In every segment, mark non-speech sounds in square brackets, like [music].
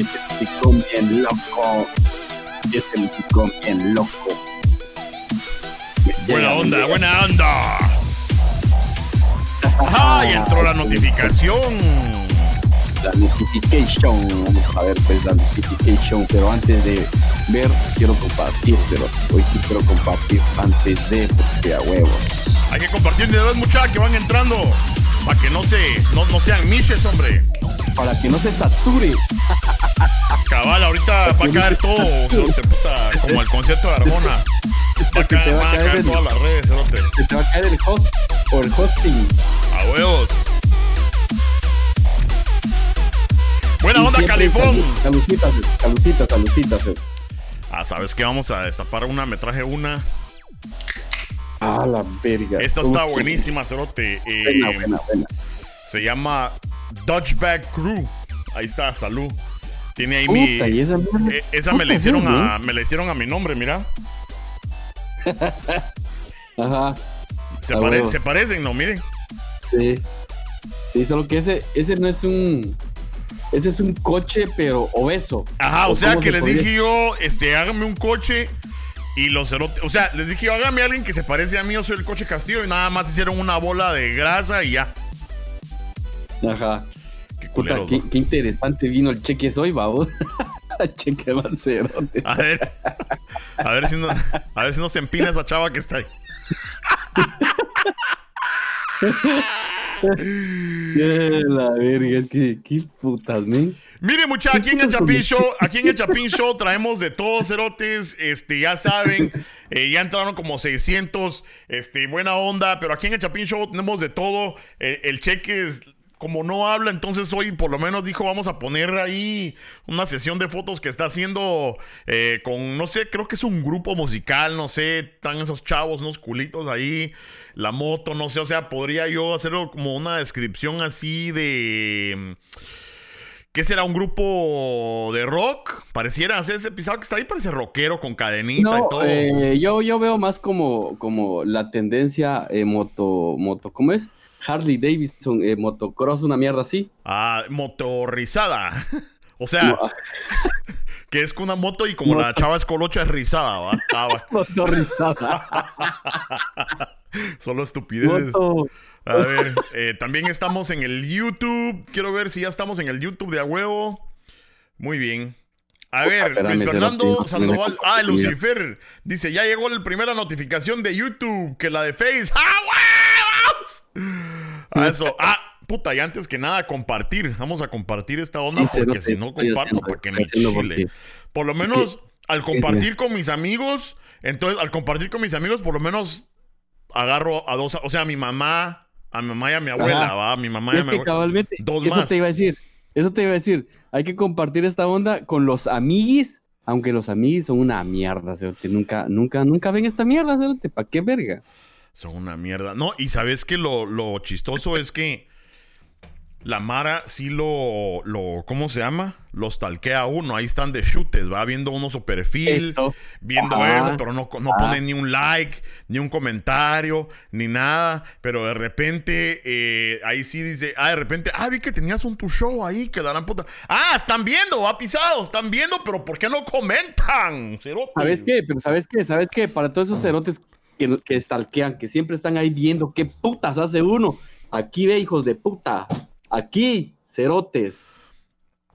Este musicón bien loco. Este musicón bien loco. Buena onda, buena onda. Entró la notificación. La notification. Vamos a ver, pues, la notification. Pero antes de ver, quiero compartir. Pero hoy sí quiero compartir antes de, porque a huevos. Hay que compartir de dos muchachos que van entrando. Para que no se, no, no sean miches, hombre. Para que no se sature. Cabal, ahorita va a caer todo, cerote, puta, como el concierto de Arjona. Va a caer, va a van a caer caer el- todas las redes, cerote. Se te va a caer el host o el hosting. A huevos. Buena Y onda, Califón. salu- Salucitas, salucitas, salucitas. Ah, ¿sabes qué? Vamos a destapar una. Me traje una. Ah, la verga. Esta está buenísima, cerote. Eh, Buena, buena, buena. Se llama Dutchback Crew. Ahí está, salud. Tiene ahí mi. Esa Eh, esa me la hicieron a, me la hicieron a mi nombre, mira. [laughs] Ajá, Se, pare- se parecen, no, miren. sí. Sí, solo que ese, ese no es un. Ese es un coche, pero obeso. Ajá, o, sea que se les podría- dije yo, este, háganme un coche y los cerotes, o sea, les dije yo, hágame a alguien que se parece a mí, yo soy el coche Castillo y nada más hicieron una bola de grasa y ya. Ajá. Puta, qué, interesante vino el cheque hoy, babos. [laughs] cheque mancero. A ver, a ver si no, a ver si no se empina esa chava que está ahí. [laughs] la verga, es que, qué putas, men. Mire, muchachos, aquí en el con- Show, aquí en el Chapín Show traemos de todos cerotes, este, ya saben, eh, ya entraron como 600, este, buena onda, pero aquí en el Chapín Show tenemos de todo, eh, el cheque es, como no habla, entonces hoy por lo menos dijo, vamos a poner ahí una sesión de fotos que está haciendo eh, con, no sé, creo que es un grupo musical, no sé, están esos chavos, unos culitos ahí, la moto, no sé, o sea, podría yo hacerlo como una descripción así de... ¿Qué será? ¿Un grupo de rock? Pareciera hacer ese pisado que está ahí, parece rockero con cadenita y todo. eh, yo, yo veo más como, como la tendencia eh, moto, moto, ¿cómo es? Harley Davidson, eh, motocross, una mierda así. Ah, motorrizada. [laughs] o sea, No, [laughs] que es con una moto y como la chava es colocha es rizada, ¿va? Ah, va. [laughs] motorizada. Solo estupideces. Moto. A ver, eh, también estamos en el YouTube. Quiero ver si ya estamos en el YouTube de a huevo. Muy bien. A ver, espérame, Luis Fernando Sandoval. Ah, Lucifer. Dice, ya llegó la primera notificación de YouTube que la de Face. ¡Ah, eso. Ah, puta, y antes que nada, compartir. Vamos a compartir esta onda Sí, porque si no comparto, para que me chile. Por lo es menos, que- al compartir con mis amigos, entonces, al compartir con mis amigos, por lo menos agarro a dos, o sea, a mi mamá, a mi mamá y a mi abuela, Ajá. va, a mi mamá y a mi abuela. cabalmente, Dos eso más. te iba a decir, eso te iba a decir. Hay que compartir esta onda con los amiguis, aunque los amiguis son una mierda, cerote. Nunca, nunca, nunca ven esta mierda, cerote. ¿Para qué verga? Son una mierda. No, y sabes que lo, lo chistoso es que la Mara sí lo, lo, ¿cómo se llama? Los talquea a uno. Ahí están de chutes, va viendo uno su perfil, Eso. viendo Ajá. eso, pero no, no Ah. pone ni un like, ni un comentario, ni nada. Pero de repente, eh, ahí sí dice, ah, de repente, ah, vi que tenías un tu show ahí, que la gran puta. Ah, están viendo, va pisado, están viendo, pero ¿por qué no comentan? Cerote. ¿Sabes qué? Pero ¿sabes qué? ¿Sabes qué? Para todos Ah. esos cerotes que, que stalkean, que siempre están ahí viendo qué putas hace uno. Aquí ve, hijos de puta. Aquí, cerotes.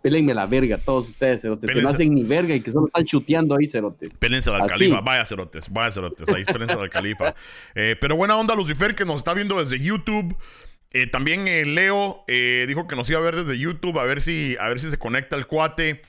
Pélenme la verga, todos ustedes, cerotes. Que no Pélense- hacen ni verga y que solo están chuteando ahí, cerotes. Espérense al califa, vaya cerotes, vaya cerotes, ahí espérense al califa. [laughs] Eh, pero buena onda, Lucifer, que nos está viendo desde YouTube. Eh, también eh, Leo eh, dijo que nos iba a ver desde YouTube, a ver si, a ver si se conecta el cuate.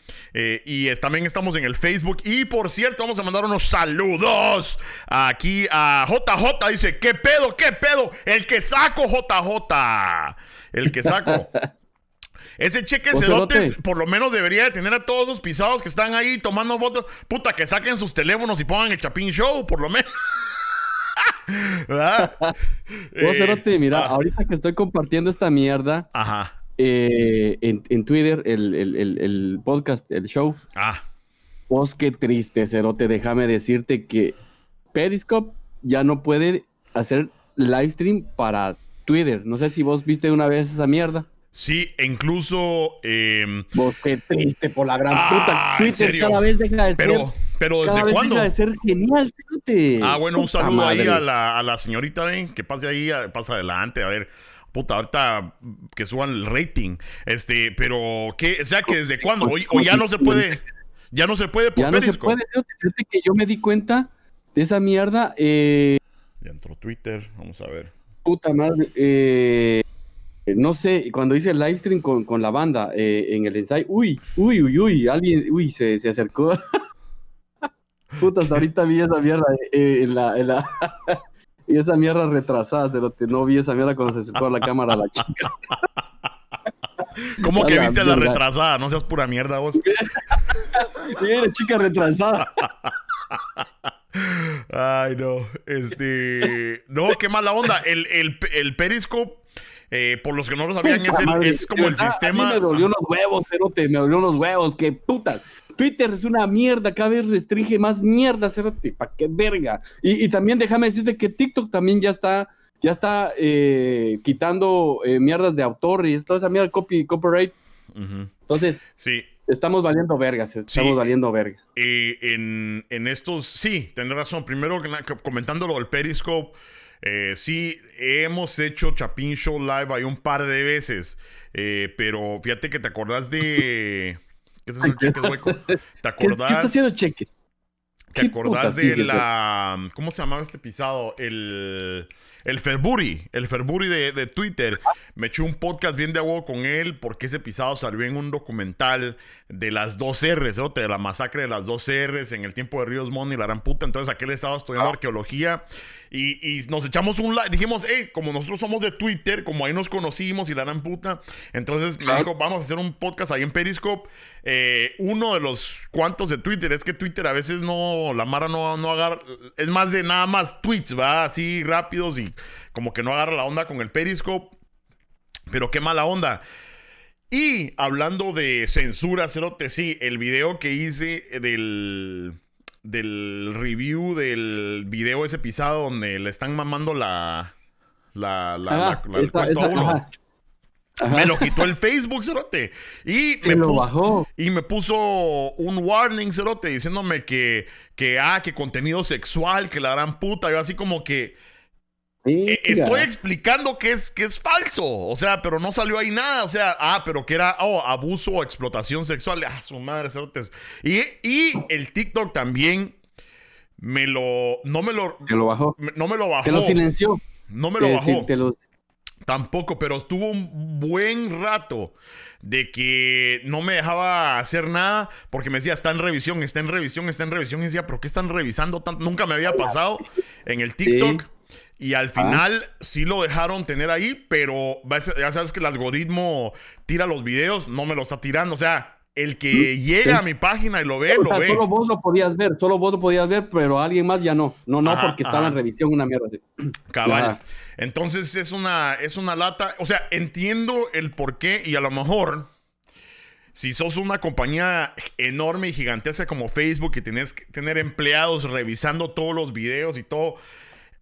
Y es- también estamos en el Facebook. Y por cierto, vamos a mandar unos saludos aquí a JJ. Dice, ¿qué pedo? ¿Qué pedo? El que saco, JJ. El que saco. [laughs] Ese cheque ¿Vos, cerotes, cerote? por lo menos debería de tener a todos los pisados que están ahí tomando fotos. Puta, que saquen sus teléfonos y pongan el Chapín Show, por lo menos. [laughs] ¿Verdad? [laughs] Vos, Eh, cerote, mira, ah, ahorita que estoy compartiendo esta mierda Ajá. eh, en, en Twitter, el, el- el- el podcast, el show. Ah. Vos, qué triste, cerote. Déjame decirte que Periscope ya no puede hacer live stream para Twitter. No sé si vos viste una vez esa mierda. Sí, e incluso. Eh, Vos, qué triste por la gran Ah, puta. ¿en Twitter cada vez deja de pero, ser. Pero Cada ¿desde vez cuándo? deja de ser genial, fíjate. Ah, bueno, un saludo ahí a la, a la señorita, ven, que pase ahí, a- pasa adelante, a ver. Puta, ahorita que suban el rating. Este, pero, ¿qué? O sea, que desde cuándo? O, o ya no se puede. Ya no se puede por Ya no se puede. fíjate, Fíjate que yo me di cuenta de esa mierda. Eh, Ya entró Twitter, vamos a ver. puta madre. eh, no sé, cuando hice el live stream con, con la banda eh, en el ensayo. Uy, uy, uy, uy. Alguien, uy, se, se acercó. [laughs] Puta, hasta ahorita vi esa mierda eh, en la. En la [laughs] y esa mierda retrasada, cerote. No vi esa mierda cuando se acercó a la cámara la chica. [laughs] ¿Cómo que viste a la retrasada? No seas pura mierda vos. [laughs] Mira, chica retrasada. Ay, no. Este. No, qué mala onda. El, el, el Periscope, eh, por los que no lo sabían, es, el- como el sistema. A mí me dolió los huevos, cerote, me dolió los huevos, que puta. Twitter es una mierda, cada vez restringe más mierda, cerote, pa' qué verga. Y, y también déjame decirte que TikTok también ya está, ya está eh, quitando eh, mierdas de autor y toda esa mierda, copy, copyright. Entonces, Sí. estamos valiendo vergas, estamos Sí. valiendo verga. Eh, en, en estos, sí, tenés razón. Primero que nada, co- comentando lo del Periscope, eh, sí, hemos hecho Chapin Show Live ahí un par de veces, eh, pero fíjate que te acordás de... ¿Qué te haciendo [laughs] cheques, hueco? ¿Te ¿Qué, qué acordás, está haciendo cheque? ¿te acordás de la... ¿Cómo se llamaba este pisado? El... El Ferburi, el Ferburi de, de Twitter. Me eché un podcast bien de agua con él porque ese pisado salió en un documental de las dos R's, ¿no? de la masacre de las dos R's en el tiempo de Ríos Montt y la gran puta. Entonces aquel estaba estudiando arqueología y, y nos echamos un like. Dijimos, hey, como nosotros somos de Twitter, como ahí nos conocimos y la gran puta. Entonces me dijo, vamos a hacer un podcast ahí en Periscope. Eh, uno de los cuantos de Twitter es que Twitter a veces no, la Mara no, no agarra, es más de nada más tweets, va así rápidos y como que no agarra la onda con el Periscope. Pero qué mala onda. Y hablando de censura, Cerote, sí, el video que hice del, del review del video ese pisado donde le están mamando la, la, la, Ajá, la- la- el esa- cuento a uno. ajá. Ajá. Me lo quitó el Facebook, Cerote. Y me, lo puso, bajó. y me puso un warning, Cerote, diciéndome que, que, ah, que contenido sexual, que la gran puta. Yo así como que eh, estoy explicando que es, que es falso. O sea, pero no salió ahí nada. O sea, ah, pero que era oh, abuso o explotación sexual. Ah, su madre, Cerotes. Y, y el TikTok también me lo. No me lo. Te lo bajó. No me lo bajó. Te lo silenció. No me lo Te- bajó. te lo- Tampoco, pero estuvo un buen rato de que no me dejaba hacer nada porque me decía, está en revisión, está en revisión, está en revisión. Y decía, ¿pero qué están revisando tanto? Nunca me había pasado en el TikTok. Y al final sí lo dejaron tener ahí, pero ya sabes que el algoritmo tira los videos, no me lo está tirando. O sea, el que llega a mi página y lo ve, O lo ve. solo vos lo podías ver, solo vos lo podías ver, pero alguien más ya no. No, no, Ajá, porque estaba en revisión una mierda. [clears throat] Cabal. Entonces es una, es una lata. O sea, entiendo el por qué y a lo mejor, si sos una compañía enorme y gigantesca como Facebook y tenés que tener empleados revisando todos los videos y todo,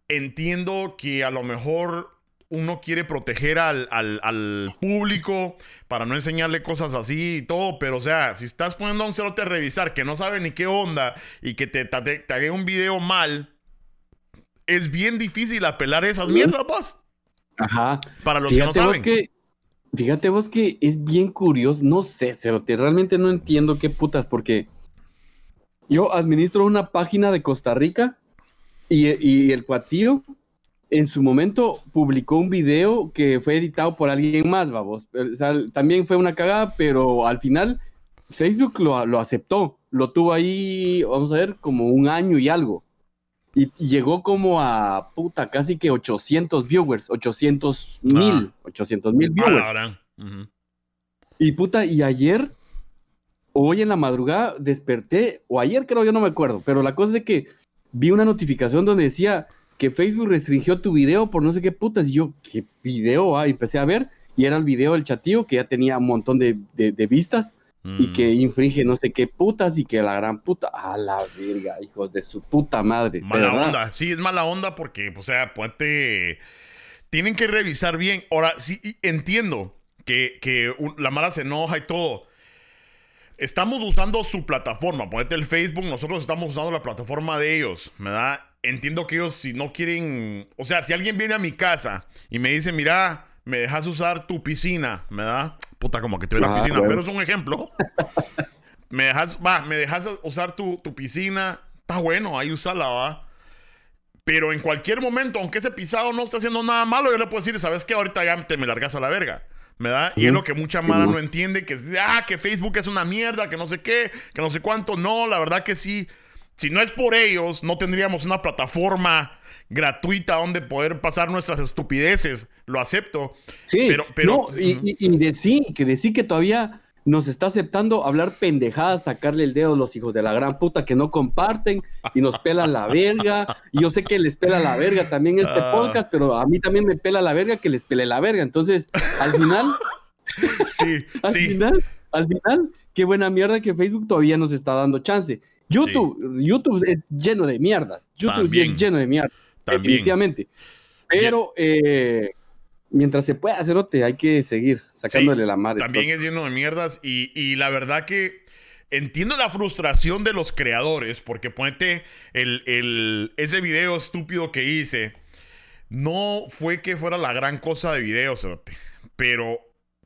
entiendo que a lo mejor uno quiere proteger al, al- al público para no enseñarle cosas así y todo, pero o sea, si estás poniendo a un cerote a revisar que no sabe ni qué onda y que te, haga un video mal, es bien difícil apelar esas mierdas, pues. Ajá. Para los Fíjate que no vos saben. que, fíjate vos que es bien curioso, no sé, Cerote, realmente no entiendo qué putas, porque yo administro una página de Costa Rica y, y el cuatillo en su momento publicó un video que fue editado por alguien más. O sea, también fue una cagada, pero al final Facebook lo, lo aceptó, lo tuvo ahí, vamos a ver, como un año y algo. Y, y llegó como a puta, casi que 800 viewers, 800 mil, 800 mil Ah, viewers. verdad. Ujú. Y puta, y ayer, hoy en la madrugada, desperté, o ayer creo, yo no me acuerdo, pero la cosa es de que vi una notificación donde decía que Facebook restringió tu video por no sé qué putas. Y yo, ¿qué video? Ah, y empecé a ver, y era el video del chatío que ya tenía un montón de, de- de vistas y Mm. que infringe no sé qué putas y que la gran puta, a la verga, hijos de su puta madre. Mala verdad. onda. Sí, es mala onda porque, o sea, ponte. Tienen que revisar bien. Ahora, sí, entiendo que, que la mala se enoja y todo. Estamos usando su plataforma, ponete el Facebook, nosotros estamos usando la plataforma de ellos, ¿verdad? Entiendo que ellos si no quieren, o sea, si alguien viene a mi casa y me dice, mira, me dejas usar tu piscina, ¿verdad? Puta, como que tuviera ah, piscina, pero es un ejemplo. [laughs] me dejas, va, me dejas usar tu, tu piscina, está bueno, ahí usala, va. Pero en cualquier momento, aunque ese pisado no esté haciendo nada malo, yo le puedo decir, ¿sabes qué? Ahorita ya te me largas a la verga. ¿verdad? Y es lo que mucha mala no entiende, que, ah, que Facebook es una mierda, que no sé qué, que no sé cuánto. No, la verdad que sí. Si no es por ellos, no tendríamos una plataforma gratuita donde poder pasar nuestras estupideces. Lo acepto. Sí, pero, pero no, y, y, decir, que decir que todavía nos está aceptando hablar pendejadas, sacarle el dedo a los hijos de la gran puta que no comparten y nos pelan la verga. Y yo sé que les pela la verga también este ah. podcast, pero a mí también me pela la verga que les pele la verga. Entonces, al final, sí, al final, al final, qué buena mierda que Facebook todavía nos está dando chance. YouTube, YouTube es lleno de mierdas. YouTube es lleno de mierdas. Definitivamente. Pero, eh, mientras se pueda hacerote, hay que seguir sacándole la madre. También es lleno de mierdas y, la verdad que entiendo la frustración de los creadores porque ponete el, ese video estúpido que hice. No fue que fuera la gran cosa de video, pero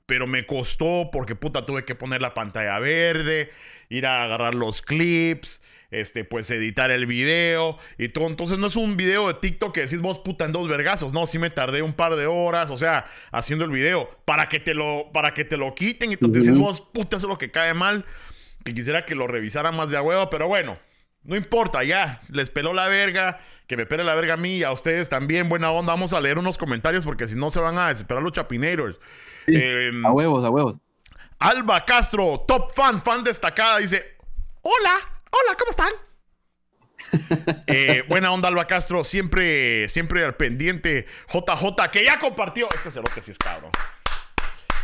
pero me costó porque puta tuve que poner la pantalla verde, ir a agarrar los clips, este, pues editar el video y todo. Entonces no es un video de TikTok que decís vos puta en dos vergazos. No, sí me tardé un par de horas, o sea, haciendo el video para que te lo, para que te lo quiten y tú decís vos puta, eso es lo que cae mal. Que quisiera que lo revisara más de a huevo, pero bueno, no importa, ya, les peló la verga, que me pele la verga a mí y a ustedes también, buena onda. Vamos a leer unos comentarios porque si no se van a desesperar los chapinators. Em, a huevos, a huevos. Alba Castro, top fan, fan destacada, dice: Hola, hola, ¿cómo están? [laughs] Eh, buena onda, Alba Castro, siempre, siempre al pendiente. JJ, que ya compartió. Este cerote sí es cabrón.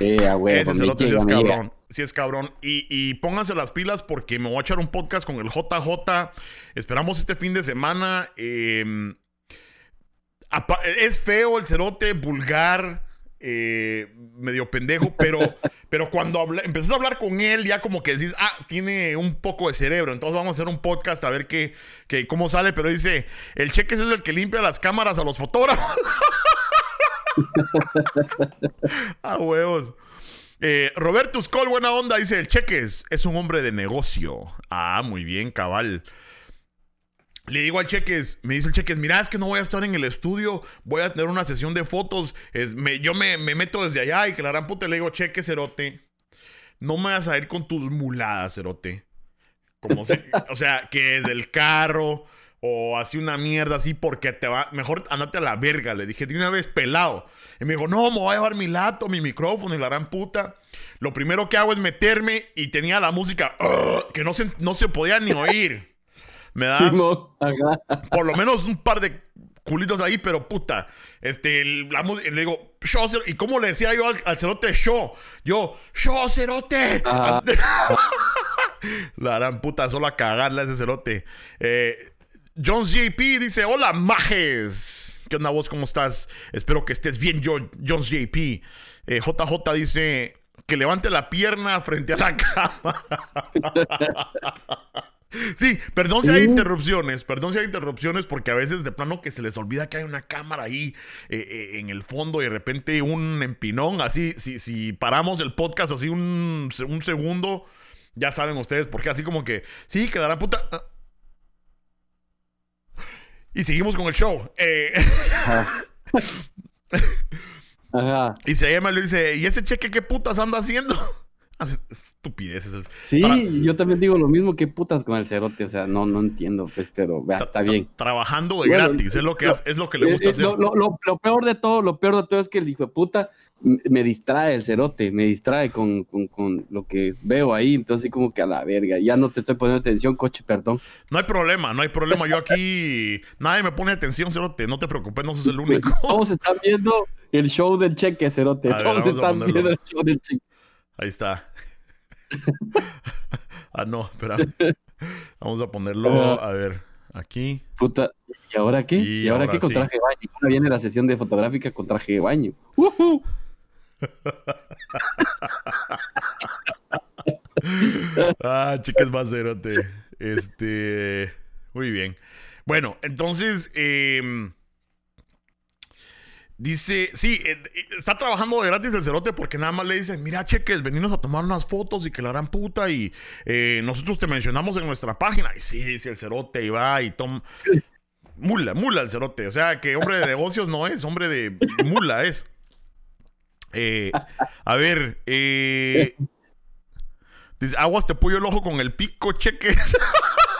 Eh, a Ese cerote sí es cabrón. Sí es cabrón. Y, y, pónganse las pilas porque me voy a echar un podcast con el JJ. Esperamos este fin de semana. Em, es feo el cerote, vulgar eh, medio pendejo, pero, [laughs] pero cuando habla, empezás a hablar con él, ya como que decís, ah, tiene un poco de cerebro, entonces vamos a hacer un podcast a ver qué, qué cómo sale, pero dice, el cheque es el que limpia las cámaras a los fotógrafos. [laughs] a huevos. Eh, Roberto Skoll, buena onda, dice, el Cheques es un hombre de negocio. Ah, muy bien, cabal. Le digo al Cheques, me dice el Cheques, mira, es que no voy a estar en el estudio, voy a tener una sesión de fotos, es, me, yo me, meto desde allá y que la gran puta le digo, Cheques, cerote, no me vas a ir con tus muladas, cerote. Como se, [laughs] o sea, que es del carro o así una mierda así porque te va, mejor andate a la verga, le dije de una vez pelado. Y me dijo, no, me voy a llevar mi lato, mi micrófono y la gran puta. Lo primero que hago es meterme y tenía la música que no se, no se podía ni oír. Me da por lo menos un par de culitos ahí, pero puta, este, la le digo, show, y cómo le decía yo al, cerote show, yo, show cerote. [laughs] la gran puta, solo a cagarle a ese cerote. Eh, Jones JP dice, hola majes. ¿Qué onda vos? ¿Cómo estás? Espero que estés bien, Jones JP. JJ eh, dice que levante la pierna frente a la [laughs] cámara. [laughs] Sí, perdón si hay interrupciones, perdón si hay interrupciones porque a veces de plano que se les olvida que hay una cámara ahí eh, eh, en el fondo y de repente un empinón, así, si, si paramos el podcast así un, un segundo, ya saben ustedes por qué, así como que, sí, quedará puta... Ah. Y seguimos con el show. Eh, Ajá. [laughs] Y se llama y dice, ¿y ese cheque qué putas anda haciendo? Estupideces. Sí, yo también digo lo mismo que putas con el cerote. O sea, no, no entiendo, pues, pero está bien. Trabajando de gratis, es lo que, es lo que le gusta hacer. Lo, peor de todo, lo peor de todo es que el hijo de puta me distrae el cerote, me distrae con, lo que veo ahí. Entonces, como que a la verga, ya no te estoy poniendo atención, coche, perdón. No hay problema, no hay problema. Yo aquí, nadie me pone atención, cerote. No te preocupes, no sos el único. Todos están viendo el show del cheque, cerote. Todos están viendo el show del cheque. Ahí está. [laughs] ah, no, espera. Vamos a ponerlo, a ver, aquí. Puta, ¿y ahora qué? ¿Y, ahora, qué con traje de baño? Ahora viene la sesión de fotográfica con traje de baño. [laughs] ah, chicas más cerote. Este. Muy bien. Bueno, entonces. Em, dice, sí, eh, está trabajando de gratis el cerote porque nada más le dicen, mira, cheques, venimos a tomar unas fotos y que la harán puta y eh, nosotros te mencionamos en nuestra página. Y sí, dice el cerote y va y toma... Mula, mula el cerote. O sea, que hombre de negocios no es, hombre de mula es. Eh, a ver, eh, dice, aguas te pollo el ojo con el pico, cheques. [laughs]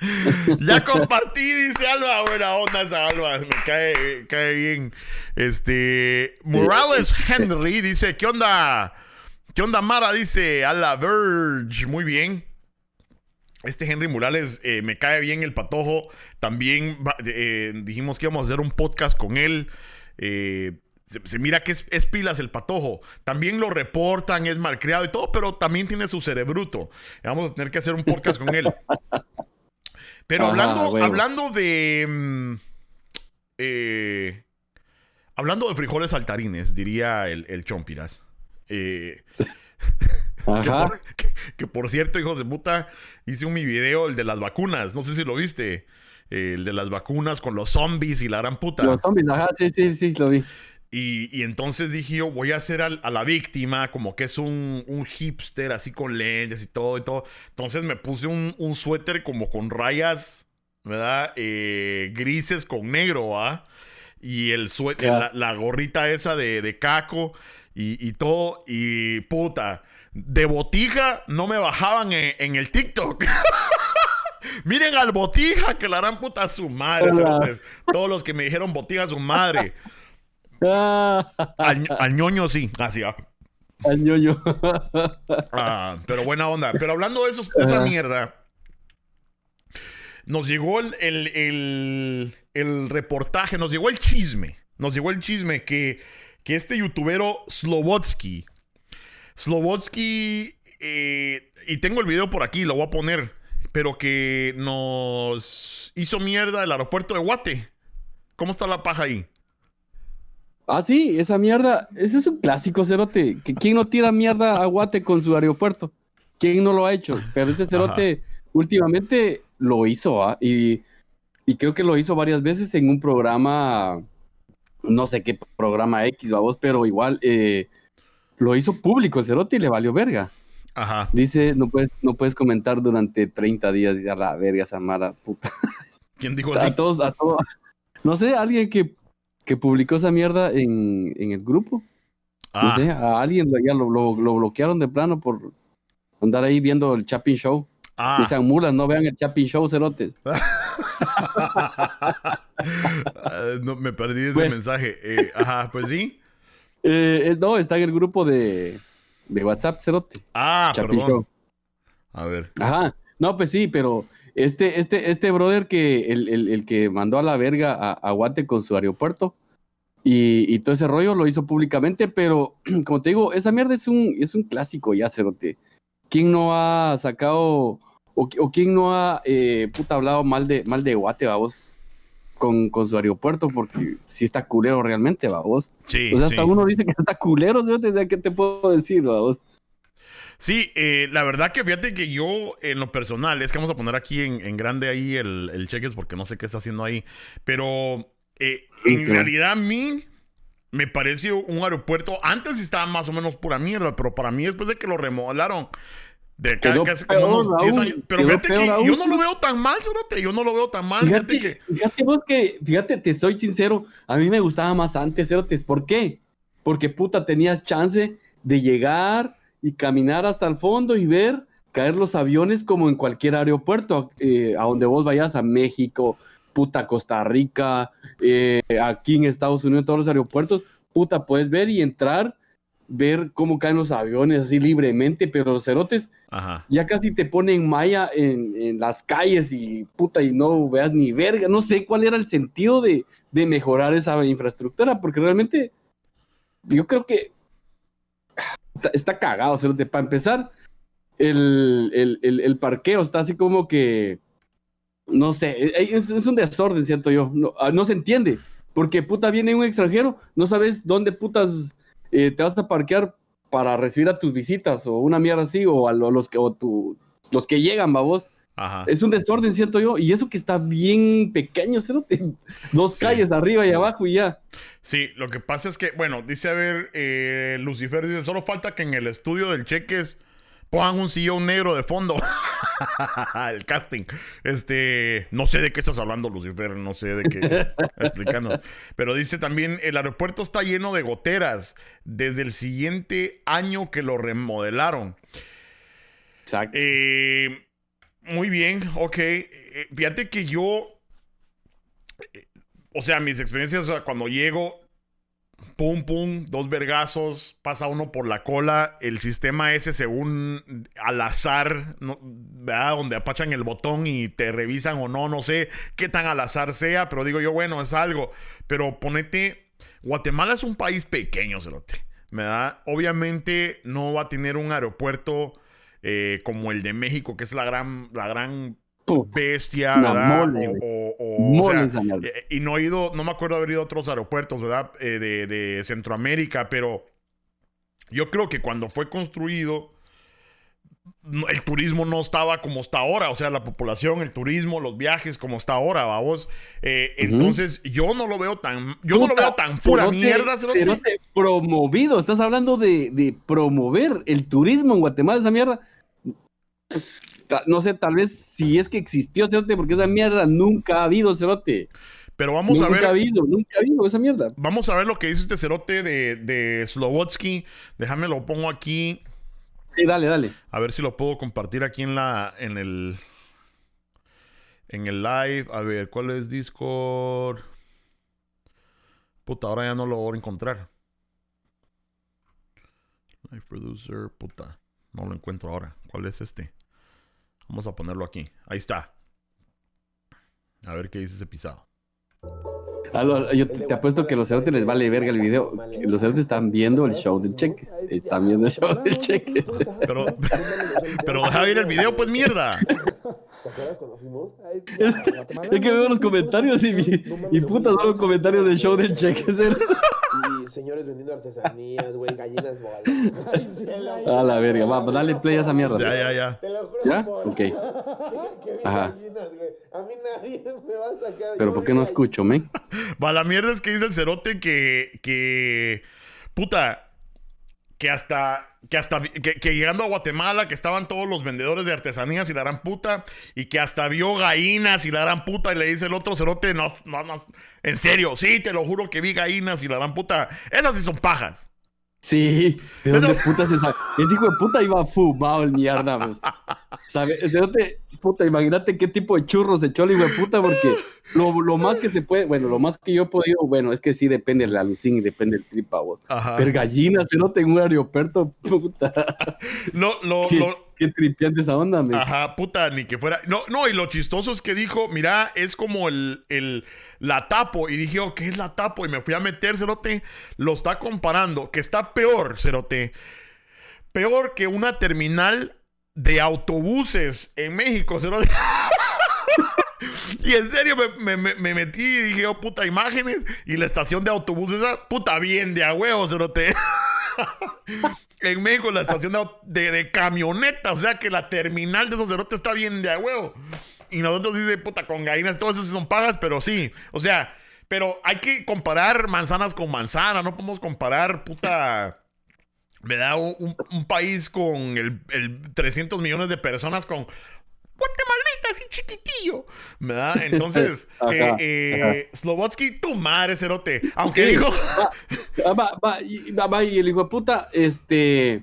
[laughs] ya compartí, dice Alba. Buena onda esa Alba. Me cae, cae bien. Este. Morales Henry dice: ¿Qué onda? ¿Qué onda, Mara? Dice a la Verge. Muy bien. Este Henry Morales eh, me cae bien el patojo. También eh, dijimos que íbamos a hacer un podcast con él. Eh, se, mira que es, pilas el patojo. También lo reportan, es malcriado y todo, pero también tiene su cerebruto. Vamos a tener que hacer un podcast con él. [laughs] Pero hablando, hablando de. Mm, eh, hablando de frijoles saltarines, diría el, el Chompiras. Eh, [laughs] que, por, cierto, hijos de puta, hice un mi video, el de las vacunas. No sé si lo viste. el de las vacunas con los zombies y la gran puta. Los zombies, ajá, sí, sí, sí, lo vi. Y, entonces dije yo, voy a hacer a, la víctima como que es un, hipster así con lentes y todo y todo. Entonces me puse un, suéter como con rayas, ¿verdad? Eh, grises con negro, ¿ah? Y el suéter, la, gorrita esa de, caco y, todo. Y puta, de botija no me bajaban en, el TikTok. [laughs] Miren al botija que la harán puta a su madre. Todos los que me dijeron botija a su madre. Al, ñoño sí, así ah, Al ñoño. Ah, pero buena onda. Pero hablando de, esa mierda, nos llegó el, reportaje, nos llegó el chisme. Nos llegó el chisme que, que este youtubero Slovotsky, Slovotsky, eh, y tengo el video por aquí, lo voy a poner, pero que nos hizo mierda el aeropuerto de Guate. ¿Cómo está la paja ahí? Ah, sí, esa mierda, ese es un clásico, Cerote. ¿Quién no tira mierda a Guate con su aeropuerto? ¿Quién no lo ha hecho? Pero este Cerote últimamente lo hizo, ¿ah? Y, creo que lo hizo varias veces en un programa, no sé qué programa X, vamos, pero igual eh, lo hizo público el Cerote y le valió verga. Ajá. Dice, no puedes, no puedes comentar durante 30 días, dice a la verga esa mala puta. ¿Quién dijo así? A todos, a todos. No sé, alguien que que publicó esa mierda en, el grupo. No ah. sé, a alguien ya lo, bloquearon de plano por andar ahí viendo el Chapping Show. Ah. sean mulas, no vean el Chapping Show, cerotes. [laughs] no, me perdí ese mensaje. Eh, ajá, pues sí. Eh, no, está en el grupo de, de WhatsApp, cerote. Ah, perdón. A ver. Ajá. No, pues sí, pero este, este, este brother que, el, que mandó a la verga a, Guate con su aeropuerto y, todo ese rollo lo hizo públicamente, pero [clears throat] como te digo, esa mierda es un, es un clásico ya, Cerote. ¿Quién no ha sacado o, o quién no ha eh, puta hablado mal de, mal de Guate, vos? Con, con, su aeropuerto, porque si está culero realmente, vos. Sí. O sea, hasta uno dice que está culero, ¿qué te puedo decir, vos? Sí, eh, la verdad que fíjate que yo, en lo personal, es que vamos a poner aquí en, grande ahí el, el, cheques porque no sé qué está haciendo ahí. Pero eh, en realidad a mí me parece un aeropuerto. Antes estaba más o menos pura mierda, pero para mí después de que lo remodelaron. De acá, hace como unos 10 años. Pero fíjate que yo no lo veo tan mal. Yo no lo veo tan mal. Fíjate, que... fíjate vos que, fíjate, te soy sincero. A mí me gustaba más antes, Cerotes. ¿Por qué? Porque puta, tenías chance de llegar y caminar hasta el fondo y ver caer los aviones como en cualquier aeropuerto, eh, a donde vos vayas a México, puta Costa Rica, eh, aquí en Estados Unidos, en todos los aeropuertos, puta, puedes ver y entrar, ver cómo caen los aviones así libremente, pero los cerotes ya casi te ponen malla en, las calles y puta, y no veas ni verga, no sé cuál era el sentido de, de mejorar esa infraestructura, porque realmente yo creo que está, cagado. para empezar, el, parqueo está así como que. No sé, es, un desorden, siento yo. Ah, no, se entiende. Porque puta viene un extranjero, no sabes dónde putas eh, te vas a parquear para recibir a tus visitas o una mierda así, o a los que, o tu, los que llegan, babos. Ajá. Es un desorden, siento yo. Y eso que está bien pequeño, [laughs] ¿cero? Dos calles arriba y abajo y ya. Sí, lo que pasa es que, bueno, dice a ver, eh, Lucifer dice, solo falta que en el estudio del Cheques pongan un sillón negro de fondo. [laughs] el casting. Este, no sé de qué estás hablando, Lucifer, no sé de qué [laughs] explicando. Pero dice también, el aeropuerto está lleno de goteras desde el siguiente año que lo remodelaron. Exacto. Eh, muy bien, ok. Eh, fíjate que yo, eh, o sea, mis experiencias, o sea, cuando llego, pum, pum, dos vergazos, pasa uno por la cola, el sistema ese según al azar, no. Donde apachan el botón y te revisan o no, no sé qué tan al azar sea, pero digo yo, bueno, es algo. Pero ponete, Guatemala es un país pequeño, cerote, ¿verdad? Obviamente no va a tener un aeropuerto eh, como el de México, que es la gran, la gran bestia, ¿verdad? mole, O- o- o- sea, eh, y no he ido, no me acuerdo haber ido a otros aeropuertos, ¿verdad? Eh, de, de Centroamérica, pero yo creo que cuando fue construido, el turismo no estaba como está ahora, o sea, la población, el turismo, los viajes como está ahora, vamos. Eh. Entonces, yo no lo veo tan, yo no lo veo tan pura cerote, mierda, cerote. cerote, promovido. Estás hablando de, de promover el turismo en Guatemala, esa mierda. No sé, tal vez si es que existió, cerote, porque esa mierda nunca ha habido, cerote. Pero vamos nunca a ver. ha habido, nunca ha habido esa mierda. Vamos a ver lo que dice este cerote de, de Slovotsky. Déjame lo pongo aquí. Sí, dale, dale. A ver si lo puedo compartir aquí en la. en el. En el live. A ver, ¿cuál es Discord? Puta, ahora ya no lo voy a encontrar. Live producer, puta. No lo encuentro ahora. ¿Cuál es este? Vamos a ponerlo aquí. Ahí está. A ver qué dice ese pisado. Ah, lo- yo te, te apuesto que los cerotes les vale verga el video. Los cerotes están viendo el show del cheque. Están viendo el show del cheque. Pero, pero deja ver el video, pues mierda. ¿Te acuerdas cuando fuimos? [laughs] Es que veo los comentarios y, mi- y puta son los comentarios del show del cheque. Y señores vendiendo artesanías, güey, gallinas volando. [laughs] A la verga, va, dale play a esa mierda. Ya, ya, ya. Te lo juro. ¿Ya? por- Ok. [laughs] Que, que vi Ajá. gallinas, güey. A mí nadie me va a sacar. Pero ¿por qué no escucho, men? Va, la mierda es que dice el cerote que. que. Puta. Que hasta. Que hasta. Que, que llegando a Guatemala, que estaban todos los vendedores de artesanías y la gran puta. Y que hasta vio gallinas y la gran puta. Y le dice el otro cerote, no, no, no. En serio, sí, te lo juro que vi gallinas y la gran puta. Esas sí son pajas. Sí, ¿de dónde puta se sabe? Ese hijo de puta iba fumado el mierda, pues. [laughs] ¿Sabe? Cerote, puta, imagínate qué tipo de churros se echó el hijo de puta, porque lo, lo más que se puede, bueno, lo más que yo he podido, bueno, es que sí depende de la lucín y depende del tripa, vos. Ajá. Pero gallinas, cerote, en un aeropuerto, [laughs] puta. Lo, lo, Qué, lo- qué tripiante esa onda, men. Ajá, puta, ni que fuera. No, no, y lo chistoso es que dijo, mira, es como el, el la tapo. Y dije, oh, ¿qué es la tapo? Y me fui a meter, Cerote. Lo está comparando, que está peor, Cerote. Peor que una terminal de autobuses en México, Cerote. [laughs] [laughs] Y en serio me, me- me- me metí y dije, oh, puta, imágenes. Y la estación de autobuses, esa puta bien de a huevo, Cerote. [laughs] En México, la estación de, de, de camionetas, o sea que la terminal de esos cerotes está bien de a huevo. Y nosotros dice, puta, con gallinas, todas esas son pagas, pero sí. O sea, pero hay que comparar manzanas con manzana, no podemos comparar, puta. ¿Verdad? Un- un país con el, el 300 millones de personas con. Guatemalita, así chiquitillo. ¿Verdad? [laughs] Entonces, Ajá, eh, eh, Slovotsky, tu madre, cerote. Aunque Sí. dijo. Va, va, y, va, y el hijo de puta, este.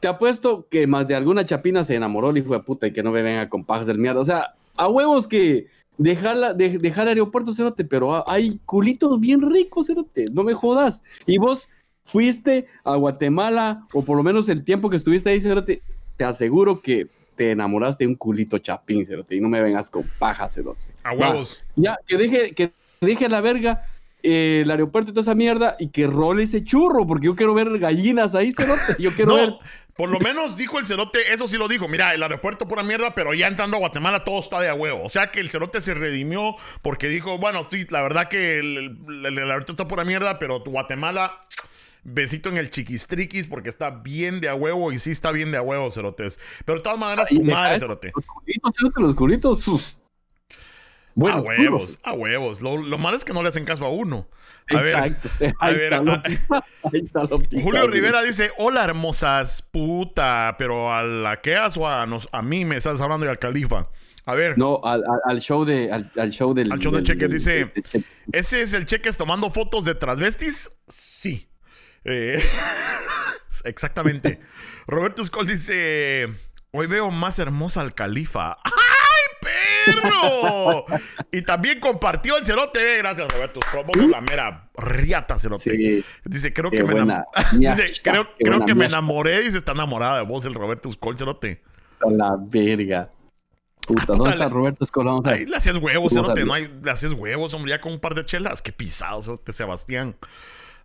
Te apuesto que más de alguna chapina se enamoró el hijo de puta y que no me venga con pajas del mierda. O sea, a huevos que dejar, de- dejar el aeropuerto, cerote, pero ha- hay culitos bien ricos, cerote. No me jodas. Y vos fuiste a Guatemala, o por lo menos el tiempo que estuviste ahí, cerote, te aseguro que te enamoraste de un culito chapín, cerote. Y no me vengas con pajas, cerote. A huevos. Ya, que deje, que deje a la verga eh, el aeropuerto y toda esa mierda y que role ese churro, porque yo quiero ver gallinas ahí, cerote. Yo quiero ver. Por lo menos dijo el cerote, eso sí lo dijo. Mira, el aeropuerto pura mierda, pero ya entrando a Guatemala todo está de a huevo. O sea que el cerote se redimió porque dijo, bueno, estoy, la verdad que el, el- el aeropuerto está pura mierda, pero Guatemala, besito en el chiquistriquis porque está bien de a huevo y sí está bien de a huevo, cerotes. Pero de todas maneras, tu madre, cerote. Los culitos, cerote, los culitos. Bueno, a huevos, a huevos. Lo, lo malo es que no le hacen caso a uno. A ver, Exacto. a ver, [laughs] a- pisado, Julio. Rivera dice, hola hermosas, puta, pero a la que o a, nos- a mí me estás hablando y al califa. A ver, No, al, al- show de al, al show del Al show del Cheques, dice- del- del Cheques. ¿ese es el Cheques tomando fotos de transvestis? Sí. Eh, [laughs] exactamente. Roberto Skoll dice, hoy veo más hermosa al califa. ¡Ay, perro! y también compartió el cerote. Gracias, Roberto sos la mera riata, cerote. Sí, Dice, creo qué que me enam- [laughs] Dice, creo, que me enamoré se está enamorada de vos, el Roberto Skoll, cerote. a la verga. Puta, puta, ¿dónde está Roberto Escola? Vamos a Ahí le hacías huevos, cerote. No hay, le hacías huevos, hombre, ya con un par de chelas. Qué pisado, cerote, Sebastián.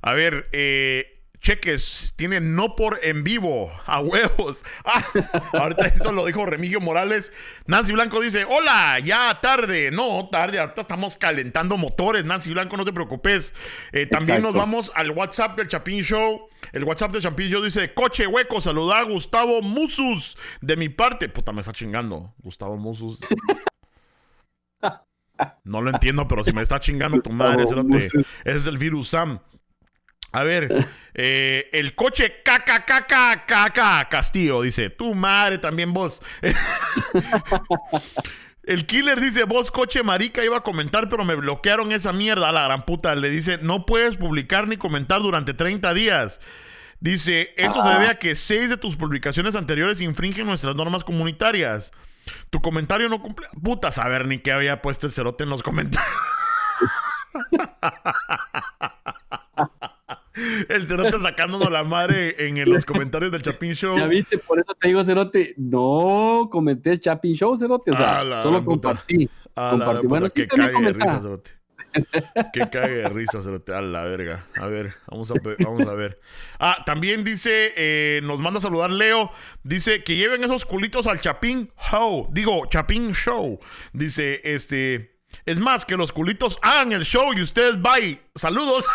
A ver, eh, cheques, tiene no por en vivo, a huevos. [laughs] Ah, ahorita eso lo dijo Remigio Morales. Nancy Blanco dice: Hola, ya tarde. No, tarde, ahorita estamos calentando motores. Nancy Blanco, no te preocupes. Eh, también nos vamos al WhatsApp del Chapín Show. El WhatsApp del Chapín Show dice: Coche hueco, saluda a Gustavo Musus. De mi parte, puta, me está chingando. Gustavo Musus. [laughs] No lo entiendo, pero si me está chingando tu madre. Ese es el virus Sam. A ver, eh, el coche caca, caca, caca, Castillo, dice. Tu madre también vos. [laughs] El killer dice, vos coche marica iba a comentar, pero me bloquearon esa mierda a la gran puta. Le dice, no puedes publicar ni comentar durante 30 días. Dice, esto se debe a que seis de tus publicaciones anteriores infringen nuestras normas comunitarias. Tu comentario no cumple... Puta, saber ni qué había puesto el cerote en los comentarios. [laughs] [laughs] El cerote sacándonos la madre en, en los comentarios del Chapín Show. Ya viste, por eso te digo, Cerote, no comenté Chapin Show, Cerote, o sea, la solo compartí. A la compartí. Bueno, sí, que cague de risa, cerote. Que cague de risa, cerote. A la verga. A ver, vamos a, pe- vamos a ver. Ah, también dice, eh, nos manda a saludar Leo. Dice que lleven esos culitos al Chapín Show. Digo, Chapín Show. Dice, este. Es más, que los culitos hagan el show y ustedes bye. Saludos.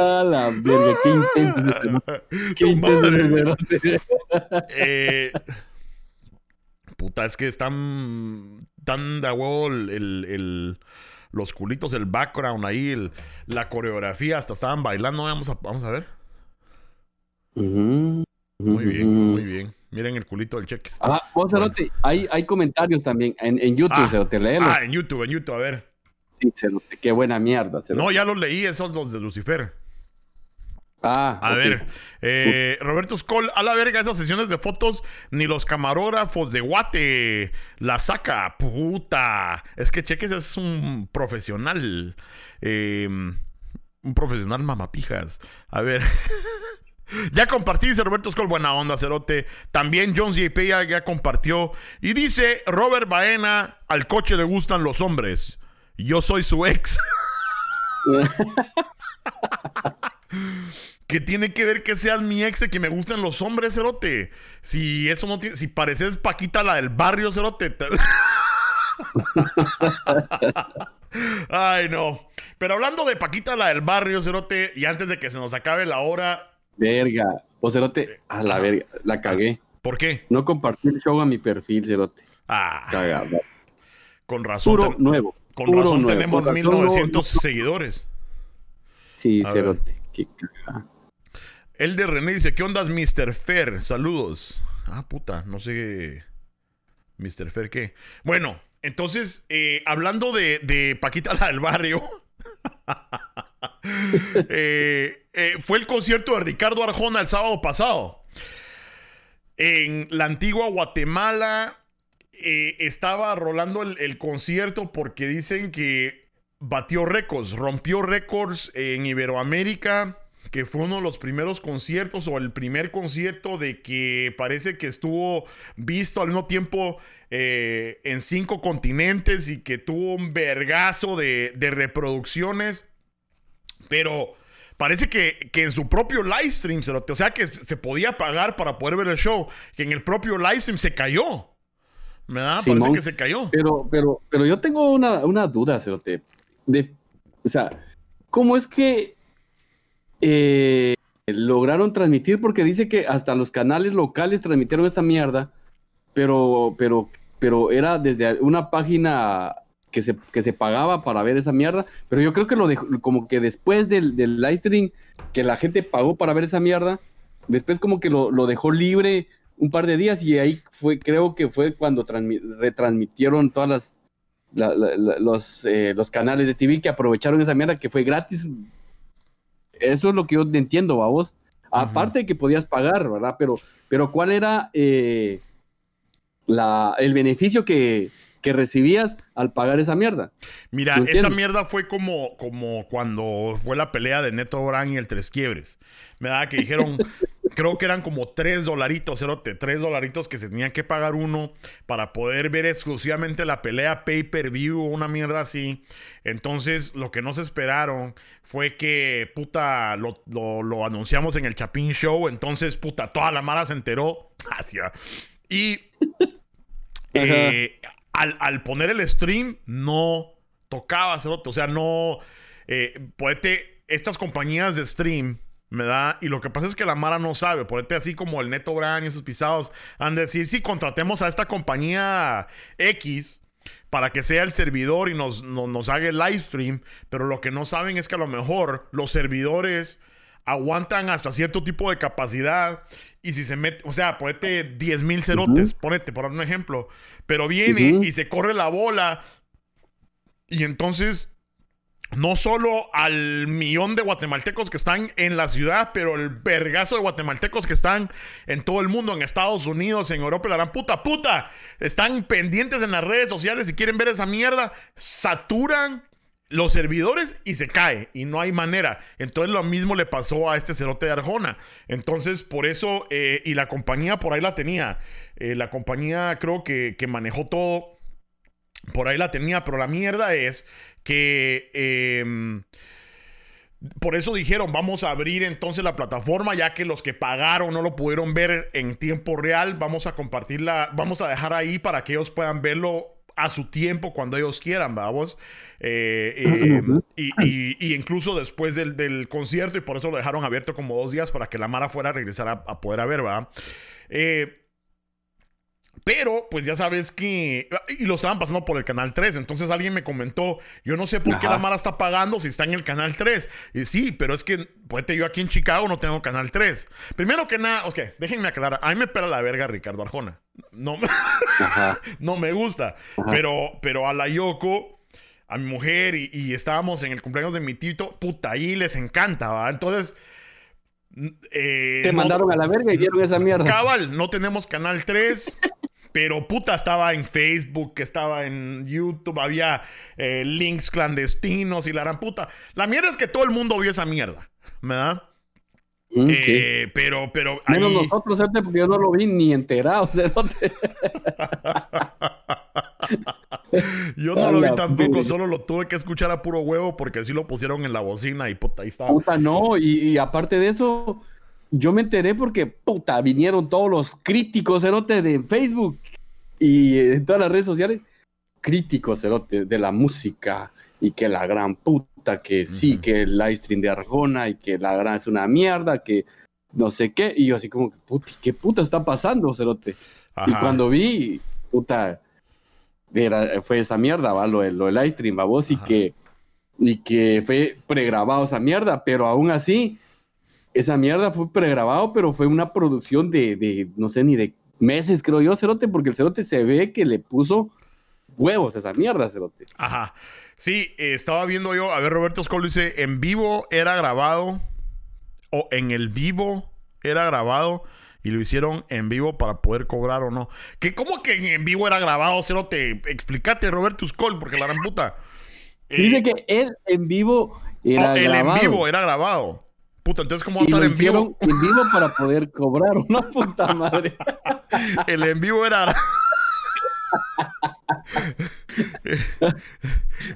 A la verga, qué intenso ese Cerote. Qué intenso Cerote. Eh, puta, es que están tan de huevo el, el- el- los culitos, el background ahí, el- la coreografía, hasta estaban bailando. Vamos a, vamos a ver. Muy bien, muy bien. Miren el culito del cheques. Ah, vos, Cerote, hay, hay comentarios también en, en YouTube, Ah, Cerote, léelos. Ah, en YouTube, en YouTube, a ver. Sí, Cerote, qué buena mierda, Cerote. No, ya los leí, esos los de Lucifer. Ah, A ver, eh, Roberto Skoll, a la verga, esas sesiones de fotos, ni los camarógrafos de Guate la saca, puta. Es que Cheques es un profesional, eh, un profesional mamapijas. A ver. [laughs] Ya compartí, dice Roberto Skoll, buena onda, cerote. También Jones JP ya, ya compartió. Y dice Robert Baena, al coche le gustan los hombres. Yo soy su ex. [laughs] ¿Qué tiene que ver que seas mi ex y que me gusten los hombres, cerote? Si eso no tiene. Si pareces Paquita la del barrio, cerote. te- [laughs] Ay, no. Pero hablando de Paquita la del barrio, cerote, y antes de que se nos acabe la hora, Verga. Vos, Cerote, a la verga, la cagué. ¿por qué? No compartí el show a mi perfil, Cerote. Ah, Cagada. con razón. Puro nuevo. Con puro razón nuevo. tenemos Con razón, 1900 no- no- seguidores. Sí, Cerote. Qué cagada. El de René dice, ¿qué onda, Mr. Fer? Saludos. Ah, puta, no sé. Mr. Fer, ¿qué? Bueno, entonces, eh, hablando de, de Paquita la del barrio. [laughs] eh, eh, fue el concierto de Ricardo Arjona el sábado pasado. En la antigua Guatemala eh, estaba rolando el, concierto porque dicen que batió récords, rompió récords en Iberoamérica, que fue uno de los primeros conciertos o el primer concierto de que parece que estuvo visto al mismo tiempo eh, en cinco continentes y que tuvo un vergazo de, reproducciones. Pero parece que, que en su propio live stream, o sea que se podía pagar para poder ver el show, que en el propio live stream se cayó. ¿Verdad? Parece Simón, que se cayó. Pero, pero, pero yo tengo una, una duda, Cerote. De, o sea, ¿cómo es que eh, lograron transmitir? Porque dice que hasta los canales locales transmitieron esta mierda, pero, pero, pero era desde una página que se, que se pagaba para ver esa mierda. Pero yo creo que lo dejó, como que después del, del live stream que la gente pagó para ver esa mierda, después como que lo, lo dejó libre un par de días y ahí fue, creo que fue cuando transmi- retransmitieron todas las la- la- la- los, eh, los canales de TV que aprovecharon esa mierda que fue gratis. Eso es lo que yo entiendo, vos. Aparte de que podías pagar, ¿verdad? Pero, pero ¿cuál era eh, la, el beneficio que, que recibías al pagar esa mierda? Mira, ¿Lo esa mierda fue como, como cuando fue la pelea de Neto Brand y el Tres Quiebres. Me da que dijeron, [laughs] creo que eran como tres dolaritos, cerote, tres dolaritos que se tenían que pagar uno para poder ver exclusivamente la pelea pay-per-view o una mierda así. Entonces, lo que no se esperaron fue que, puta, lo, lo- lo anunciamos en el Chapín Show. Entonces, puta, toda la mara se enteró. [laughs] Hacia. Y eh, al, al poner el stream, no tocaba cerote. O sea, no. Eh, estas compañías de stream. Me da, y lo que pasa es que la Mara no sabe, ponete así como el Neto Brand y esos pisados, han de decir, sí, contratemos a esta compañía X para que sea el servidor y nos, no- nos haga el live stream, pero lo que no saben es que a lo mejor los servidores aguantan hasta cierto tipo de capacidad y si se mete, o sea, ponete 10 mil cerotes, ponete, por un ejemplo, pero viene y se corre la bola y entonces no solo al millón de guatemaltecos que están en la ciudad, pero el vergazo de guatemaltecos que están en todo el mundo, en Estados Unidos, en Europa, la gran puta, puta, están pendientes en las redes sociales y quieren ver esa mierda, saturan los servidores y se cae y no hay manera. Entonces lo mismo le pasó a este cerote de Arjona. Entonces por eso, eh, y la compañía por ahí la tenía, Eh, la compañía creo que, que manejó todo por ahí la tenía, pero la mierda es que em, por eso dijeron, vamos a abrir entonces la plataforma, ya que los que pagaron no lo pudieron ver en tiempo real, vamos a compartirla, vamos a dejar ahí para que ellos puedan verlo a su tiempo cuando ellos quieran, vamos. Eh, eh, y, y- y incluso después del, del concierto, y por eso lo dejaron abierto como dos días para que la Mara fuera a regresar a, a poder a ver, ¿verdad? Eh, pero, pues ya sabes que. Y lo estaban pasando por el canal 3. Entonces alguien me comentó: Yo no sé por qué la Mara está pagando si está en el canal 3. Y sí, pero es que, pues yo aquí en Chicago no tengo canal 3. Primero que nada, ok, déjenme aclarar. A mí me pela la verga Ricardo Arjona. No, [laughs] no me gusta. Ajá. Pero, pero a la Yoko, a mi mujer, y, y estábamos en el cumpleaños de mi tito, puta, ahí les encanta, ¿va? Entonces. eh, Te no- mandaron a la verga y dieron esa mierda. Cabal, no tenemos canal 3. Pero puta, estaba en Facebook, estaba en YouTube, había eh, links clandestinos y la gran puta. La mierda es que todo el mundo vio esa mierda, ¿verdad? Mm, sí. Eh, pero, pero Menos nosotros, porque yo no lo vi ni enterado. [laughs] [laughs] yo no lo vi tampoco, solo lo tuve que escuchar a puro huevo porque así lo pusieron en la bocina y puta, ahí estaba. Puta, no, y, y aparte de eso, yo me enteré porque, puta, vinieron todos los críticos, cerote, de Facebook y eh, en todas las redes sociales, críticos, cerote, de la música y que la gran puta, que sí, Ujú. que el live stream de Arjona y que la gran es una mierda, que no sé qué, y yo así como, puta, ¿qué puta está pasando, cerote? Y Ajá. cuando vi, puta, era- fue esa mierda, ¿va? Lo, lo del live stream, ¿va? Vos, y que, y que fue pregrabado esa mierda, pero aún así, esa mierda fue pregrabado, pero fue una producción de, de, no sé, ni de meses, creo yo, Cerote, porque el Cerote se ve que le puso huevos a esa mierda, Cerote. Ajá. Sí, eh, estaba viendo yo, a ver, Roberto Escolo dice, en vivo era grabado, o en el vivo era grabado, y lo hicieron en vivo para poder cobrar o no. ¿Qué, ¿Cómo que en vivo era grabado? Cero te explícate, Roberto Escol, porque la gran puta. Eh, Dice que él en vivo era no, el grabado. en vivo era grabado. Puta, entonces, ¿cómo va a estar en vivo? en vivo para poder cobrar una [laughs] puta madre. El en vivo era.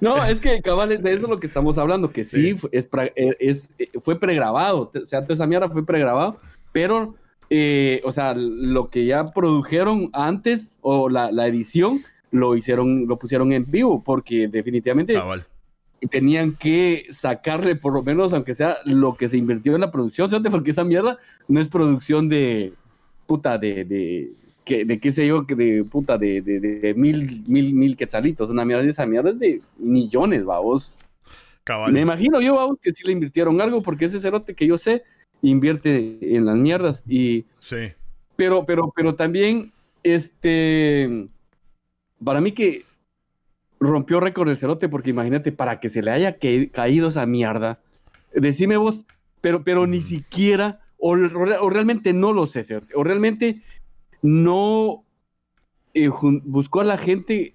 no, es que cabal, de eso es lo que estamos hablando, que sí, Fue, es, eh, es, eh, fue pregrabado, o sea, esa mierda fue pregrabado, pero, eh, o sea, lo que ya produjeron antes o la, la, edición lo hicieron, lo pusieron en vivo, porque definitivamente cabal. tenían que sacarle por lo menos, aunque sea lo que se invirtió en la producción, ¿sabes? porque esa mierda no es producción de puta de, de que, de qué sé yo, que de puta, de, de, de, mil, mil, mil quetzalitos. Una mierda de esa mierda es de millones, vamos. Me imagino yo, vamos, que sí le invirtieron algo, porque ese cerote que yo sé invierte en las mierdas. Y, sí. Pero, pero, pero también, este, para mí que rompió récord el cerote, porque imagínate, para que se le haya caído esa mierda, decime vos, pero, pero ni siquiera, o, o, realmente no lo sé, cerote, o realmente no eh, buscó a la gente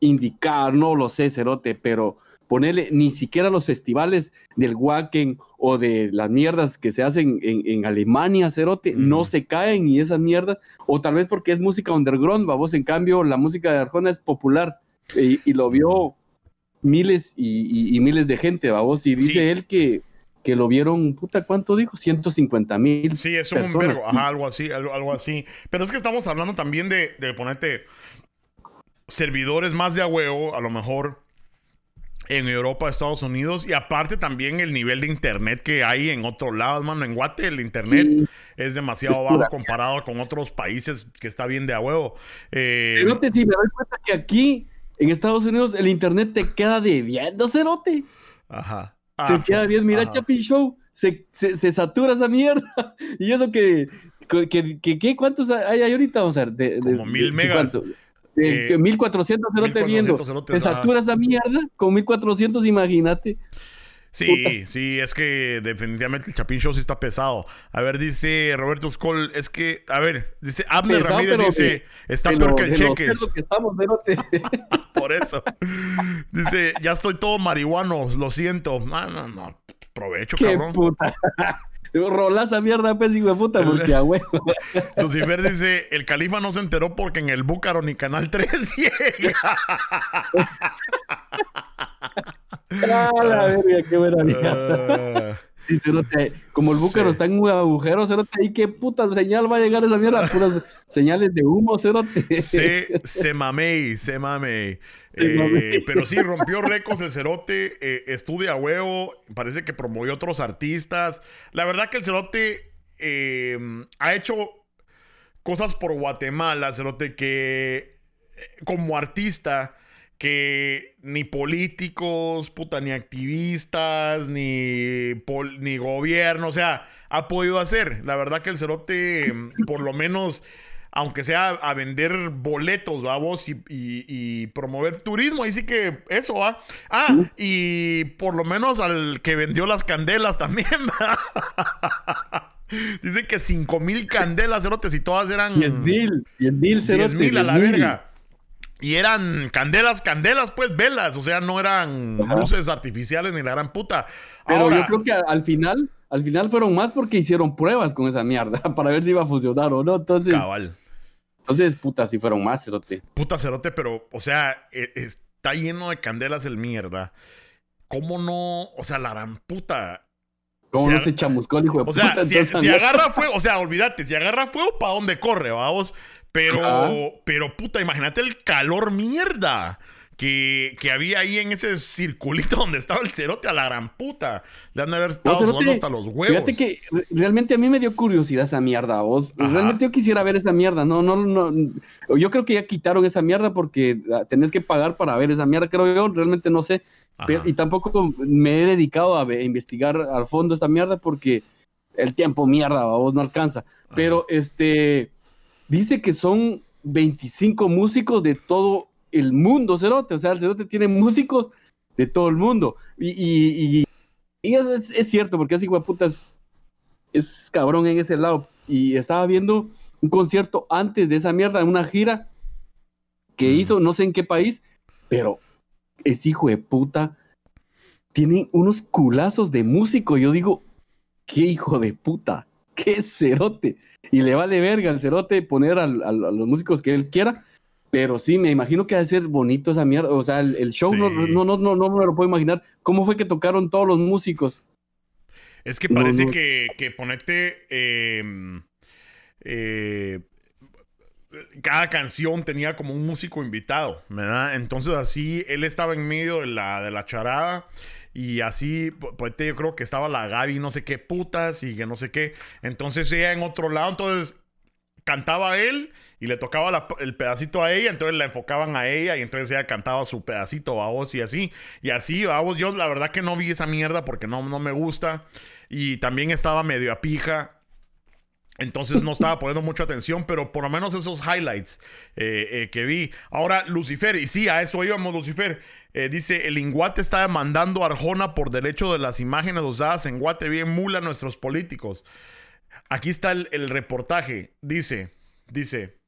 indicar, no lo sé, Cerote, pero ponerle ni siquiera los festivales del Wacken o de las mierdas que se hacen en, en Alemania, Cerote, mm. no se caen y esa mierda, o tal vez porque es música underground, vamos, en cambio la música de Arjona es popular y, y lo vio miles y, y, miles de gente, vamos, y dice sí. él que que lo vieron, puta, ¿cuánto dijo? 150 mil. Sí, es un vergo, ajá, algo así, algo, algo, así. Pero es que estamos hablando también de, de ponerte servidores más de a huevo, a lo mejor en Europa, Estados Unidos, y aparte también el nivel de internet que hay en otros lados, mano. En Guate el internet sí. es demasiado es bajo comparado con otros países que está bien de a huevo. Eh, Cerote, si me doy cuenta que aquí, en Estados Unidos, el internet te queda debiendo, Cerote. Ajá. Ah, se queda bien, mira ajá. Chapin Show, se, se, se, satura esa mierda. [laughs] Y eso que, que, que, que ¿cuántos hay, hay, ahorita? Vamos a ver. De, Como de, mil megas. Eh, 1400 cerote viendo. Se satura esa mierda con 1400, imagínate. Sí, sí, es que definitivamente el Chapin Show sí está pesado. A ver, dice Roberto Skoll, es que, a ver, dice Abner pesado, Ramírez, dice, de, está peor lo, que el Cheques. Que estamos, [laughs] [laughs] Por eso. dice, ya estoy todo marihuano, lo siento. No, no, no, provecho, Qué cabrón. Puta. Rola esa mierda, pues, hijo de puta, porque a huevo. [laughs] Lucifer dice: El califa no se enteró porque en el Búcaro ni Canal 3 [laughs] llega. ah, la verga, qué buena uh... Sí, cerote, como el búcaro sí. está en un agujero, cerote, ahí qué puta señal va a llegar esa mierda, puras señales de humo, cerote. Se, [laughs] se mamey, se mamey. Eh, pero sí, rompió récords el Cerote, eh, estudia huevo, parece que promovió otros artistas. La verdad que el Cerote eh, ha hecho cosas por Guatemala, Cerote, que como artista, que ni políticos, puta, ni activistas, ni, pol, ni gobierno, o sea, ha podido hacer. La verdad que el Cerote, por lo menos aunque sea a vender boletos, vamos, y, y, y, promover turismo. Ahí sí que eso, ¿va? Ah, y por lo menos al que vendió las candelas también, [laughs] Dicen que 5 mil candelas, cerotes, y todas eran. 10 mil, 10 mil, 10 mil a la verga. Y eran candelas, candelas, pues velas, o sea, no eran Ajá. luces artificiales ni la gran puta. Pero Ahora, yo creo que al final, al final fueron más porque hicieron pruebas con esa mierda [laughs] para ver si iba a funcionar o no. Entonces, cabal. Entonces, puta, sí fueron más, cerote. Puta, cerote, pero, o sea, e, está lleno de candelas el mierda. ¿Cómo no? O sea, la gran puta. ¿Cómo no se chamuscó el hijo de o puta? sea, si, si, agarra fuego, o sea, olvídate, si agarra fuego, ¿para dónde corre, vamos? Pero, pero puta, imagínate el calor mierda que, que, había ahí en ese circulito [laughs] donde estaba el cerote a la gran puta. Le han de haber estado no, cerote, hasta los huevos. Fíjate que realmente a mí me dio curiosidad esa mierda, vos. Ajá. Realmente yo quisiera ver esa mierda. No, no, no. Yo creo que ya quitaron esa mierda porque ah, tenés que pagar para ver esa mierda, creo yo. Realmente no sé. Pero, y tampoco me he dedicado a, a, investigar al fondo esta mierda porque el tiempo mierda, vos no alcanza. Ajá. Pero este dice que son 25 músicos de todo el mundo, Cerote. O sea, el Cerote tiene músicos de todo el mundo. Y, y, y, y es, es, es, cierto, porque así, putas, es cabrón en ese lado. Y estaba viendo un concierto antes de esa mierda, una gira que mm. hizo, no sé en qué país, pero es hijo de puta. Tiene unos culazos de músico. Yo digo, qué hijo de puta, qué cerote. Y le vale verga al cerote poner a los músicos que él quiera Pero sí, me imagino que ha de ser bonito esa mierda. O sea, el, el show no, Sí. no, no, no, no me lo puedo imaginar. ¿Cómo fue que tocaron todos los músicos? Es que parece no. que, que ponete. eh, eh, cada canción tenía como un músico invitado, ¿verdad? Entonces así él estaba en medio de la, de la charada y así, pu- ponete, yo creo que estaba la Gaby no sé qué putas y que no sé qué. Entonces ella en otro lado, entonces cantaba él y le tocaba el pedacito a ella, entonces la enfocaban a ella y entonces ella cantaba su pedacito a vos y así. Y así, a vos, yo la verdad que no vi esa mierda porque no, no me gusta. Y también estaba medio a pija. Entonces no estaba poniendo mucha atención, pero por lo menos esos highlights eh, eh, que vi. Ahora, Lucifer, y sí, a eso íbamos, Lucifer. eh, dice, el Inguate está demandando Arjona por derecho de las imágenes usadas en Guate bien mula a nuestros políticos. Aquí está el, el reportaje. Dice, dice,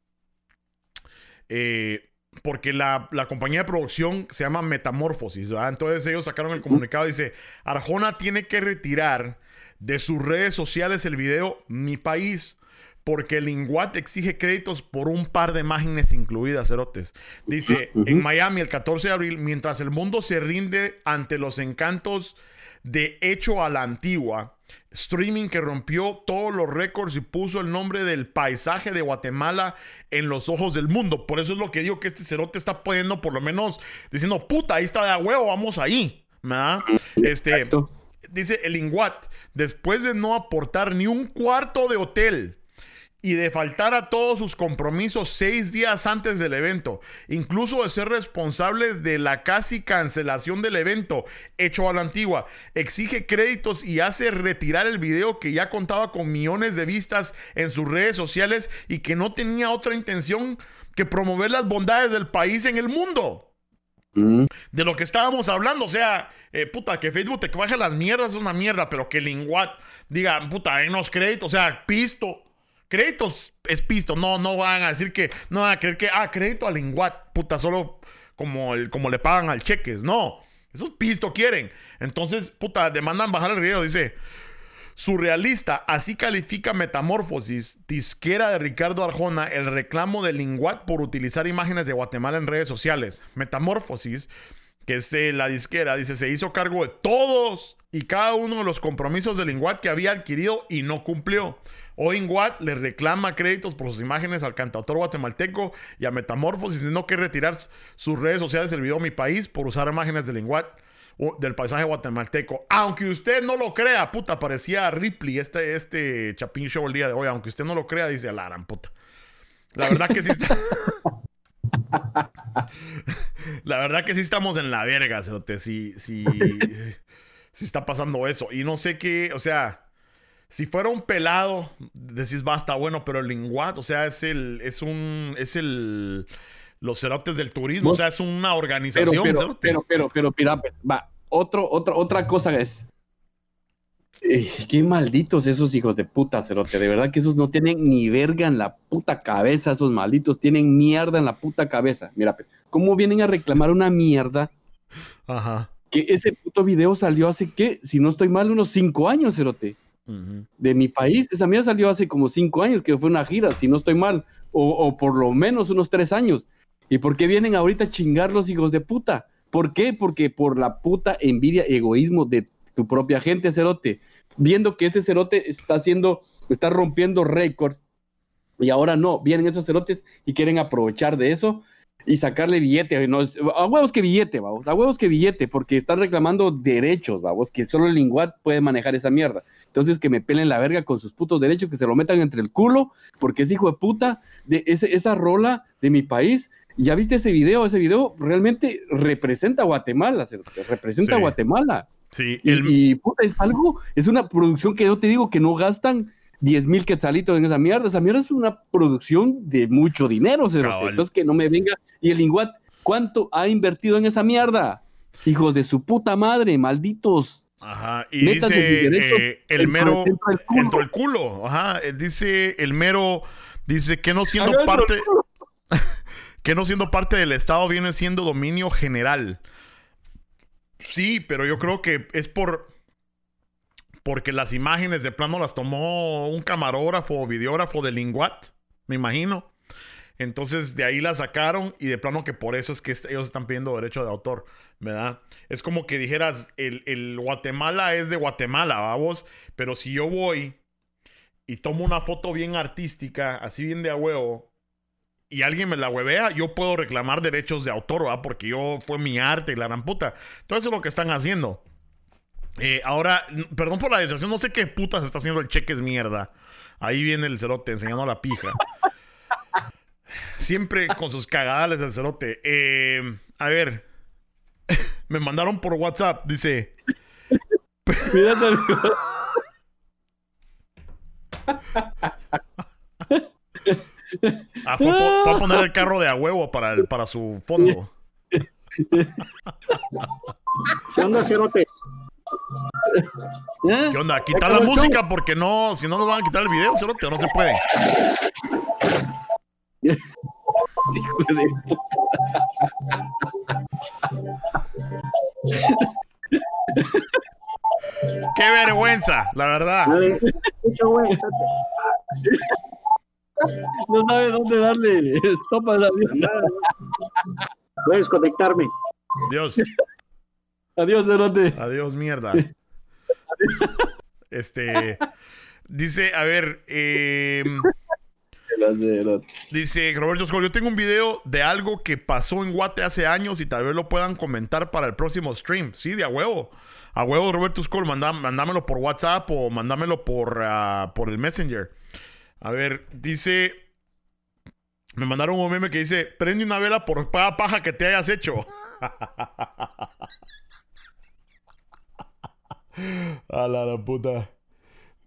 eh, porque la, la compañía de producción se llama Metamorfosis, ¿verdad? Entonces ellos sacaron el comunicado, dice, Arjona tiene que retirar de sus redes sociales el video Mi País. Porque el Inguat exige créditos por un par de imágenes incluidas, cerotes. Dice, Ujú. en Miami el 14 de abril, mientras el mundo se rinde ante los encantos de Hecho a la Antigua, streaming que rompió todos los récords y puso el nombre del paisaje de Guatemala en los ojos del mundo. Por eso es lo que digo que este cerote está poniendo, por lo menos, diciendo, puta, ahí está de huevo, vamos ahí. ¿verdad? Este, Exacto. dice el Inguat, después de no aportar ni un cuarto de hotel y de faltar a todos sus compromisos seis días antes del evento, incluso de ser responsables de la casi cancelación del evento hecho a la antigua, exige créditos y hace retirar el video que ya contaba con millones de vistas en sus redes sociales y que no tenía otra intención que promover las bondades del país en el mundo Mm. de lo que estábamos hablando. O sea, eh, puta, que Facebook te baje las mierdas es una mierda, pero que Linguat diga, puta, denos créditos, o sea, pisto. Créditos es pisto, no, no van a decir que, no van a creer que, ah, crédito a Linguat, puta, solo como, el, como le pagan al cheques, no. Esos pisto quieren. Entonces, puta, demandan bajar el video, dice. Surrealista, así califica Metamorfosis, disquera de Ricardo Arjona, el reclamo de Linguat por utilizar imágenes de Guatemala en redes sociales. Metamorfosis, que es la disquera, dice, se hizo cargo de todos y cada uno de los compromisos de Linguat que había adquirido y no cumplió. Hoy Linguat le reclama créditos por sus imágenes al cantautor guatemalteco y a Metamorfosis, teniendo que retirar sus redes sociales del video Mi País por usar imágenes de Linguat o- del paisaje guatemalteco. Aunque usted no lo crea, puta, parecía Ripley este, este Chapín Show el día de hoy. Aunque usted no lo crea, dice Alaran, puta. La verdad que sí está. [laughs] La verdad que sí estamos en la verga, cerote. Sí está pasando eso. Y no sé qué, o sea. Si fuera un pelado, decís basta, bueno, pero el linguat, o sea, es el, es un, es el, los cerotes del turismo, o sea, es una Pero, organización, pero, cerote. pero, pero, pero, mira, pues, va, otro, otro, otra cosa es. Eh, qué malditos esos hijos de puta, cerote. De verdad que esos no tienen ni verga en la puta cabeza, esos malditos. Tienen mierda en la puta cabeza. Mira, ¿cómo vienen a reclamar una mierda? Ajá. Que ese puto video salió hace, ¿qué? Si no estoy mal, unos cinco años, cerote. Ujú. De mi país. Esa mierda salió hace como cinco años, que fue una gira, si no estoy mal. O, o por lo menos unos tres años. ¿Y por qué vienen ahorita a chingar los hijos de puta? ¿Por qué? Porque por la puta envidia y egoísmo de tu propia gente, Cerote. Viendo que este Cerote está haciendo, está rompiendo récords. Y ahora no, vienen esos cerotes y quieren aprovechar de eso y sacarle billete. No, a huevos que billete, vamos. A huevos que billete, porque están reclamando derechos, vamos. Que solo el Linguat puede manejar esa mierda. Entonces que me pelen la verga con sus putos derechos, que se lo metan entre el culo, porque es hijo de puta de ese, esa rola de mi país. ¿Ya viste ese video? Ese video realmente representa a Guatemala, representa Sí. a Guatemala. Sí, Y, el, y, puta, es algo, es una producción que yo te digo que no gastan 10 mil quetzalitos en esa mierda. Esa mierda es una producción de mucho dinero. Entonces que no me venga. Y el Inguat, ¿cuánto ha invertido en esa mierda? Hijos de su puta madre, malditos. ajá, y métanse dice eh, el mero dentro del culo. ajá, eh, dice el mero dice que no siendo parte [laughs] que no siendo parte del Estado viene siendo dominio general. Sí, pero yo creo que es por porque las imágenes de plano las tomó un camarógrafo o videógrafo de Linguat, me imagino. Entonces de ahí la sacaron y de plano que por eso es que ellos están pidiendo derecho de autor, ¿verdad? Es como que dijeras, el, el Guatemala es de Guatemala, vamos, pero si yo voy y tomo una foto bien artística, así bien de a huevo, y alguien me la huevea, yo puedo reclamar derechos de autor, ¿verdad? Porque yo fue mi arte y la gran puta. Todo eso es lo que están haciendo. Eh, ahora, perdón por la distracción, no sé qué putas está haciendo el cheque es mierda. Ahí viene el cerote enseñando la pija. Siempre con sus cagadales del cerote. Eh, a ver, [laughs] me mandaron por WhatsApp, dice. [laughs] Ah, fue, a poner el carro de a huevo para, el, para su fondo. ¿Qué onda, cerotes? ¿Qué onda? Quita la música porque no, si no nos van a quitar el video, cerote, no se puede. [laughs] Qué vergüenza, la verdad. No sabe dónde darle stop a la vida. Puedes conectarme. Dios. Adiós, Cerote. Adiós, mierda. Este. Dice, a ver. Eh, dice Roberto Scott, yo tengo un video de algo que pasó en Guate hace años y tal vez lo puedan comentar para el próximo stream. Sí, de a huevo. A huevo, Roberto Scott, mandámelo por WhatsApp o mándamelo por, ah, por el Messenger. A ver, dice. Me mandaron un meme que dice: Prende una vela por cada paja que te hayas hecho. [laughs] A la, puta.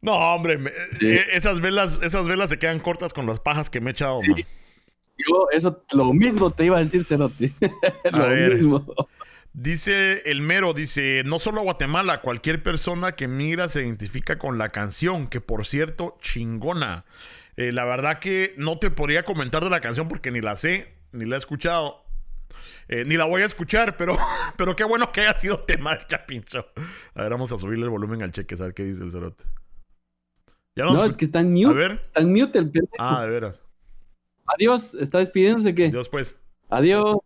No, hombre, eh, esas velas, esas velas se quedan cortas con las pajas que me he echado, Yo, eso, lo mismo te iba a decir, Cerote. [laughs] lo mismo. Dice el mero, dice, no solo Guatemala, cualquier persona que migra se identifica con la canción, que por cierto, chingona. Eh, la verdad que no te podría comentar de la canción porque ni la sé, ni la he escuchado. Eh, ni la voy a escuchar, pero, [laughs] pero qué bueno que haya sido tema del Chapinzo. A ver, vamos a subirle el volumen al cheque, a ver qué dice el cerote. Ya no, es que está en mute. A ver. Está en mute el Ah, de veras. Adiós, ¿está despidiéndose qué? Adiós, pues. Adiós.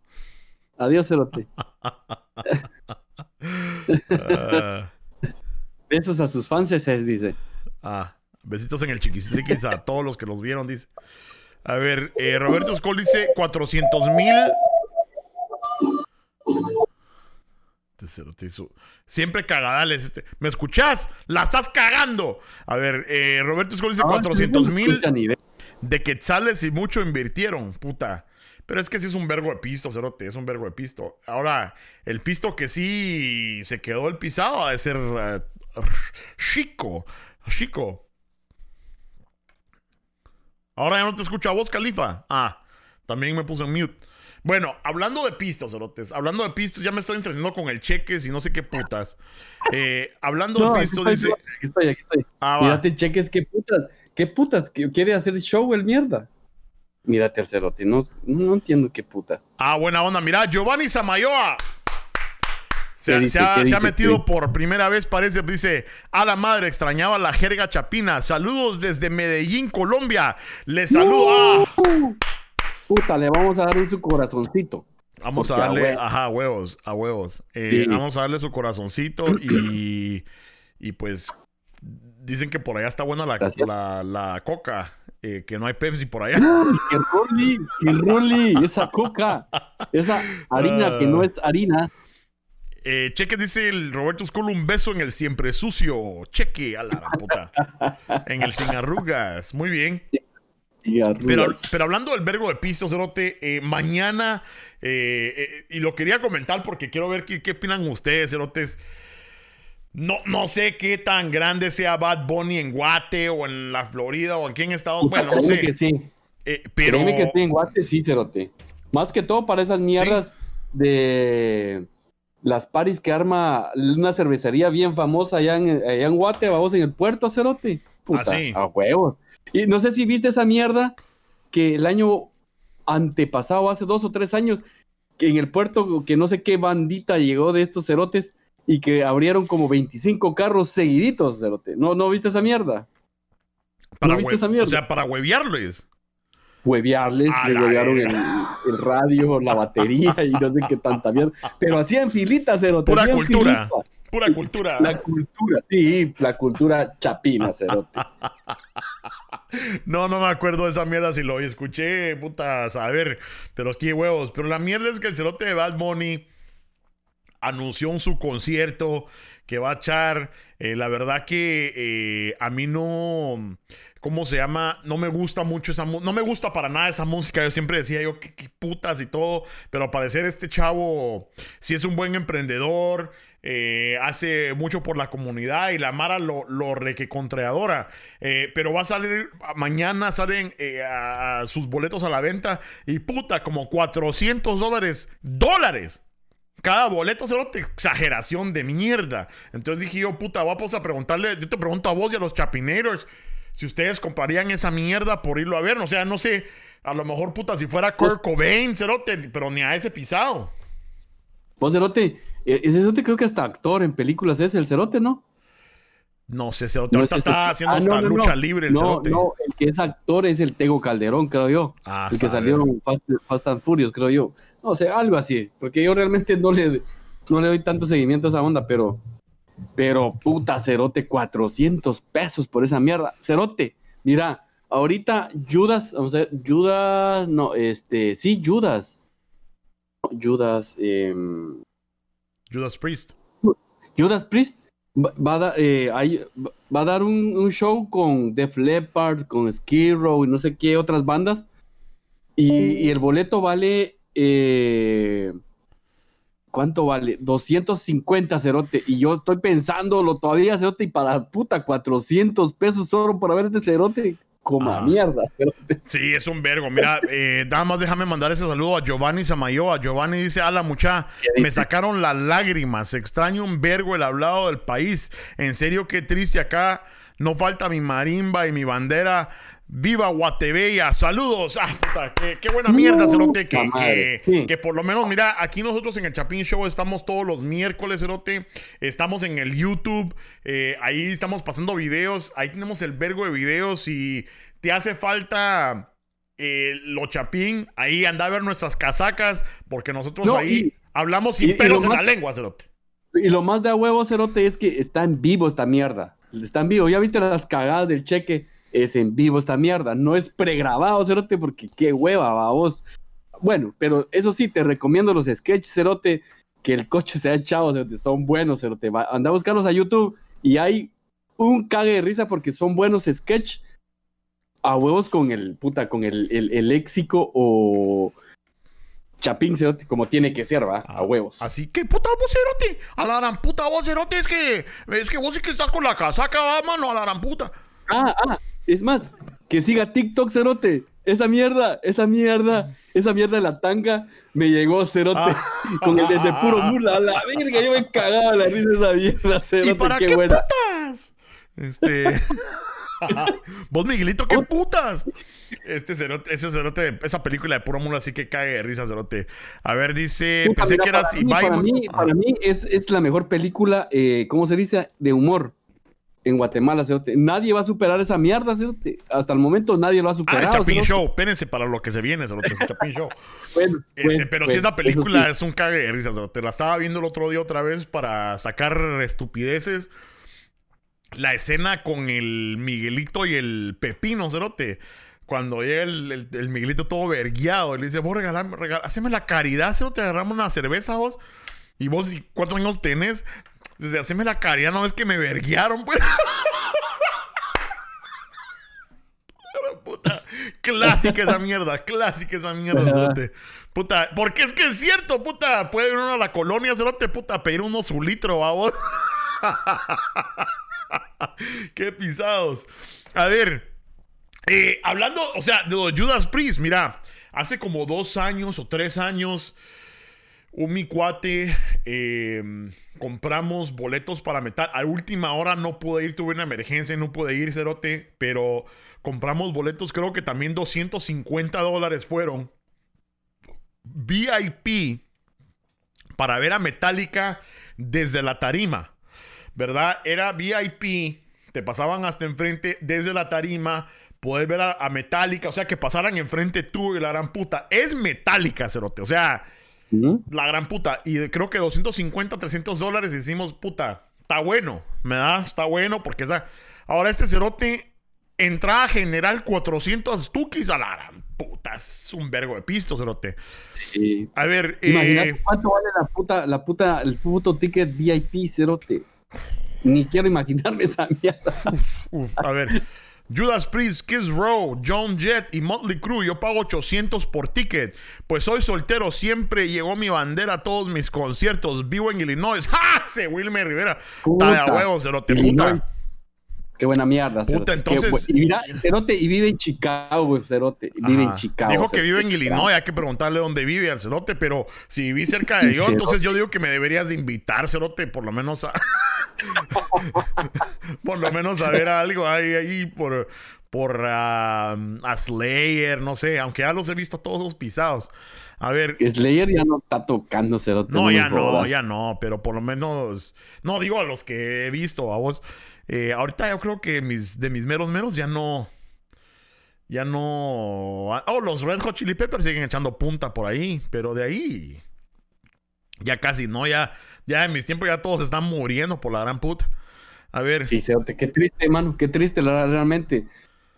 Adiós, Cerote. [laughs] Besos a sus fans, dice. Ah, besitos en el chiquistriquis a todos los que los vieron, dice. A ver, eh, Roberto Skoll dice 400 mil. Siempre cagadales. Este. ¿Me escuchás? ¡La estás cagando! A ver, eh, Roberto Skoll dice 400 mil de quetzales y mucho invirtieron, puta. Pero es que sí es un vergo de pisto, Cerote, es un vergo de pisto. Ahora, el pisto que sí se quedó el pisado ha de ser uh, chico, chico. Ahora ya no te escucho a vos, Califa. Ah, también me puse en mute. Bueno, hablando de pistos, Cerotes, hablando de pistos, ya me estoy entrenando con el cheques y no sé qué putas. Eh, hablando de pistos, dice. Aquí estoy, aquí estoy. Ah, Mírate, cheques, qué putas, qué putas, quiere hacer show el mierda. Mírate al cerote. No, no entiendo qué putas. Ah, buena onda. Mira, Giovanni Samayoa. Se, ha, metido por primera vez, parece, dice, a la madre, extrañaba la jerga chapina. Saludos desde Medellín, Colombia. Le saludo. Puta, le vamos a dar un su corazoncito. Vamos a darle, ajá, huevos, a huevos. Eh, vamos a darle su corazoncito y, y pues dicen que por allá está buena la, la, la coca. Eh, que no hay Pepsi por allá. ¡Qué Rolly! ¡Qué Rolly! Esa coca, esa harina que no es harina. Eh, cheque dice el Roberto School un beso en el siempre sucio. Cheque a la puta. en el sin arrugas. Muy bien. Pero, pero, hablando del vergo de piso, Cerote, eh, mañana, y lo quería comentar porque quiero ver qué, qué opinan ustedes, Cerotes. No, no sé qué tan grande sea Bad Bunny en Guate o en la Florida o aquí en Estados Unidos. Bueno, no sé. que sí. Eh, pero... Créeme que estoy en Guate, sí, Cerote. Más que todo para esas mierdas de las paris que arma una cervecería bien famosa allá en, allá en Guate, vamos en el puerto, Cerote. Puta, ah, A huevo. Y no sé si viste esa mierda que el año antepasado, hace dos o tres años, que en el puerto, que no sé qué bandita llegó de estos cerotes y que abrieron como 25 carros seguiditos, Cerote. ¿No, ¿No viste esa mierda? Para ¿No viste esa mierda? O sea, para huevearles. huevearles, A le huevearon el, radio, la batería y no sé qué tanta mierda. Pero hacían filitas, cerote. Pura cultura. filita. Pura cultura. La cultura, sí, la cultura chapina, cerote. [laughs] No, no me acuerdo de esa mierda si lo escuché, putas, a ver, pero qué huevos. Pero la mierda es que el cerote de Bad Bunny anunció en su concierto que va a echar. eh, la verdad que eh, a mí no. ¿Cómo se llama? No me gusta mucho esa música. No me gusta para nada esa música. Yo siempre decía yo, qué, putas y todo. Pero al parecer este chavo sí es un buen emprendedor. eh, hace mucho por la comunidad y la Mara lo, lo requecontreadora. Pero va a salir. Mañana salen a sus boletos a la venta. Y puta, como 400 dólares. ¡Dólares! Cada boleto es exageración de mierda. Entonces dije yo, puta, vamos a preguntarle, yo te pregunto a vos y a los chapineros si ustedes comprarían esa mierda por irlo a ver. O sea, no sé, a lo mejor, puta, si fuera Kurt Cobain, cerote, pero ni a ese pisado. Vos, cerote, eh, ese cerote creo que hasta actor en películas es el cerote, ¿no? No sé, No ahorita es ese- está haciendo Ah, hasta no, no, lucha no. libre el no, cerote. No, el que es actor es el Tego Calderón, creo yo. Ah, el que sabe. salieron Fast and Furious, creo yo. No sé, algo así. Porque yo realmente no le, no le doy tanto seguimiento a esa onda, pero. Pero, puta, Cerote, 400 pesos por esa mierda. Cerote, mira, ahorita Judas, vamos a ver, Judas, no, este, sí, Judas. Judas, em, Judas Priest. Judas Priest va, a, da- eh, hay- va- a dar un, un show con Def Leppard, con Skid Row y no sé qué otras bandas. Y, y el boleto vale. eh, ¿Cuánto vale? 250 cerote. Y yo estoy pensándolo todavía, cerote, y para puta, 400 pesos solo para ver este cerote. Como Ah. mierda. [laughs] Sí, es un vergo. Mira, eh, nada más déjame mandar ese saludo a Giovanni Samayoa. Giovanni dice, a la mucha, me sacaron las lágrimas. Extraño un vergo el hablado del país. En serio, qué triste acá. No falta mi marimba y mi bandera. ¡Viva Guatebella! ¡Saludos! ¡Ah, puta! ¡Qué, qué buena mierda, Cerote! Que, que, sí. que por lo menos, mira, aquí nosotros en el Chapín Show estamos todos los miércoles, Cerote. Estamos en el YouTube. eh, ahí estamos pasando videos. Ahí tenemos el vergo de videos. Y te hace falta eh, lo Chapín. Ahí anda a ver nuestras casacas. Porque nosotros No, ahí y- hablamos sin y- pelos lo en más- la lengua, Cerote. Y lo más de a huevo, Cerote, es que está en vivo esta mierda. Está en vivo. ¿Ya viste las cagadas del cheque? Es en vivo esta mierda. No es pregrabado, Cerote, porque qué hueva, va vos. Bueno, pero eso sí, te recomiendo los sketches, Cerote, que el coche se ha echado, Cerote. Son buenos, Cerote. Va- Anda a buscarlos a YouTube y hay un cague de risa porque son buenos sketch a huevos con el, puta, con el, el, el léxico o chapín, Cerote, como tiene que ser, va, a huevos. Así que, puta vocerote, a la gran puta vocerote, es que, es que vos sí que estás con la casaca, va, mano, a la gran puta. Ah, ah, es más, que siga TikTok, Cerote. Esa mierda, esa mierda, esa mierda de la tanga me llegó, Cerote. Ah. Con el de, de puro mula, a la verga, yo me cagaba la risa esa mierda, ¿Y Cerote, para qué, qué, buena. putas? Este. [laughs] vos, Miguelito, qué putas. Este cerote, ese cerote, esa película de puro mula así que cae de risa, cerote. A ver, dice, Puta, pensé mira, que eras Ibai. para mí, para mí es, es la mejor película, eh, ¿cómo se dice? De humor en Guatemala, Cerote. Nadie va a superar esa mierda, Cerote. Hasta el momento nadie lo ha Ah, el superado. Chapín Cerote. Show, espérense para lo que se viene, cerote, el Chapín Show. [laughs] Bueno, Este, bueno, pero bueno, si esa película sí. es un cague de risa, cerote. La estaba viendo el otro día otra vez para sacar estupideces. La escena con el Miguelito y el Pepino, cerote. Cuando llega el, el- el Miguelito todo vergueado, le dice, vos regalame, regal- haceme la caridad, cerote, agarramos una cerveza vos. Y vos, ¿y ¿cuántos años tenés? Dice, haceme la caridad, no ves que me verguearon, pues. [laughs] Puta, clásica esa mierda, clásica esa mierda, cerote. Puta, porque es que es cierto, puta. Puede ir uno a la colonia, cerote, puta, a pedir uno su litro, vamos. [laughs] Qué pisados. A ver, eh, hablando, o sea, de Judas Priest, mira, hace como dos años o tres años, un mi cuate, eh, compramos boletos para metal. A última hora no pude ir, tuve una emergencia y no pude ir, cerote, pero compramos boletos, creo que también 250 dólares fueron. VIP para ver a Metallica desde la tarima, ¿verdad? Era VIP, te pasaban hasta enfrente desde la tarima Puedes ver a, a Metallica, o sea, que pasaran enfrente tú y la gran puta. Es Metallica, cerote. O sea, La gran puta. Y creo que 250, 300 dólares. Decimos, puta, está bueno. ¿Me da? Está bueno porque esa. Ahora este cerote, entrada general 400 tukis a la gran puta. Es un vergo de pisto, cerote. Sí. A ver, Imagínate eh, cuánto vale la puta, la puta, el puto ticket VIP, cerote. Ni quiero imaginarme esa mierda. uf, a ver. [laughs] Judas Priest, Kiss Row, John Jett y Motley Crue. Yo pago 800 por ticket. Pues soy soltero. Siempre llegó mi bandera a todos mis conciertos. Vivo en Illinois. [laughs] ¡Ja! Ese Wilmer Rivera. Está de huevo, cerote, Illinois. puta. Qué buena mierda, Puta, entonces- Qué y mira, Cerote, y vive en Chicago, güey, Cerote. Vive en. Chicago. Dijo que vive en Illinois, hay que preguntarle dónde vive al cerote, pero si viví cerca de [laughs] yo, Cerote. entonces yo digo que me deberías de invitar, cerote, por lo menos a... [laughs] por lo menos a ver algo ahí, ahí por, por ah, a Slayer, no sé, aunque ya los he visto todos pisados. A ver, Slayer ya no está tocando, Cerote. no, ya no, ya no, pero por lo menos, no digo a los que he visto, a vos. Eh, ahorita yo creo que mis, de mis meros meros ya no, ya no. Oh, los Red Hot Chili Peppers siguen echando punta por ahí, pero de ahí ya casi no, ya, ya en mis tiempos ya todos están muriendo por la gran puta. A ver, Sí, Cerote, qué triste, mano, qué triste realmente.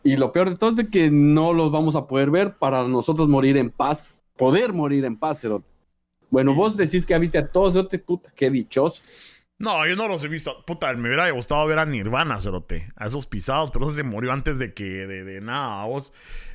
Y lo peor de todo es de que no los vamos a poder ver para nosotros morir en paz, poder morir en paz, Cerote. Bueno, vos decís que viste a todos, Cerote, puta, qué dichoso. No, yo no los he visto. Puta, me hubiera gustado ver a Nirvana, cerote. A esos pisados, pero eso se murió antes de que, de, de nada, vos.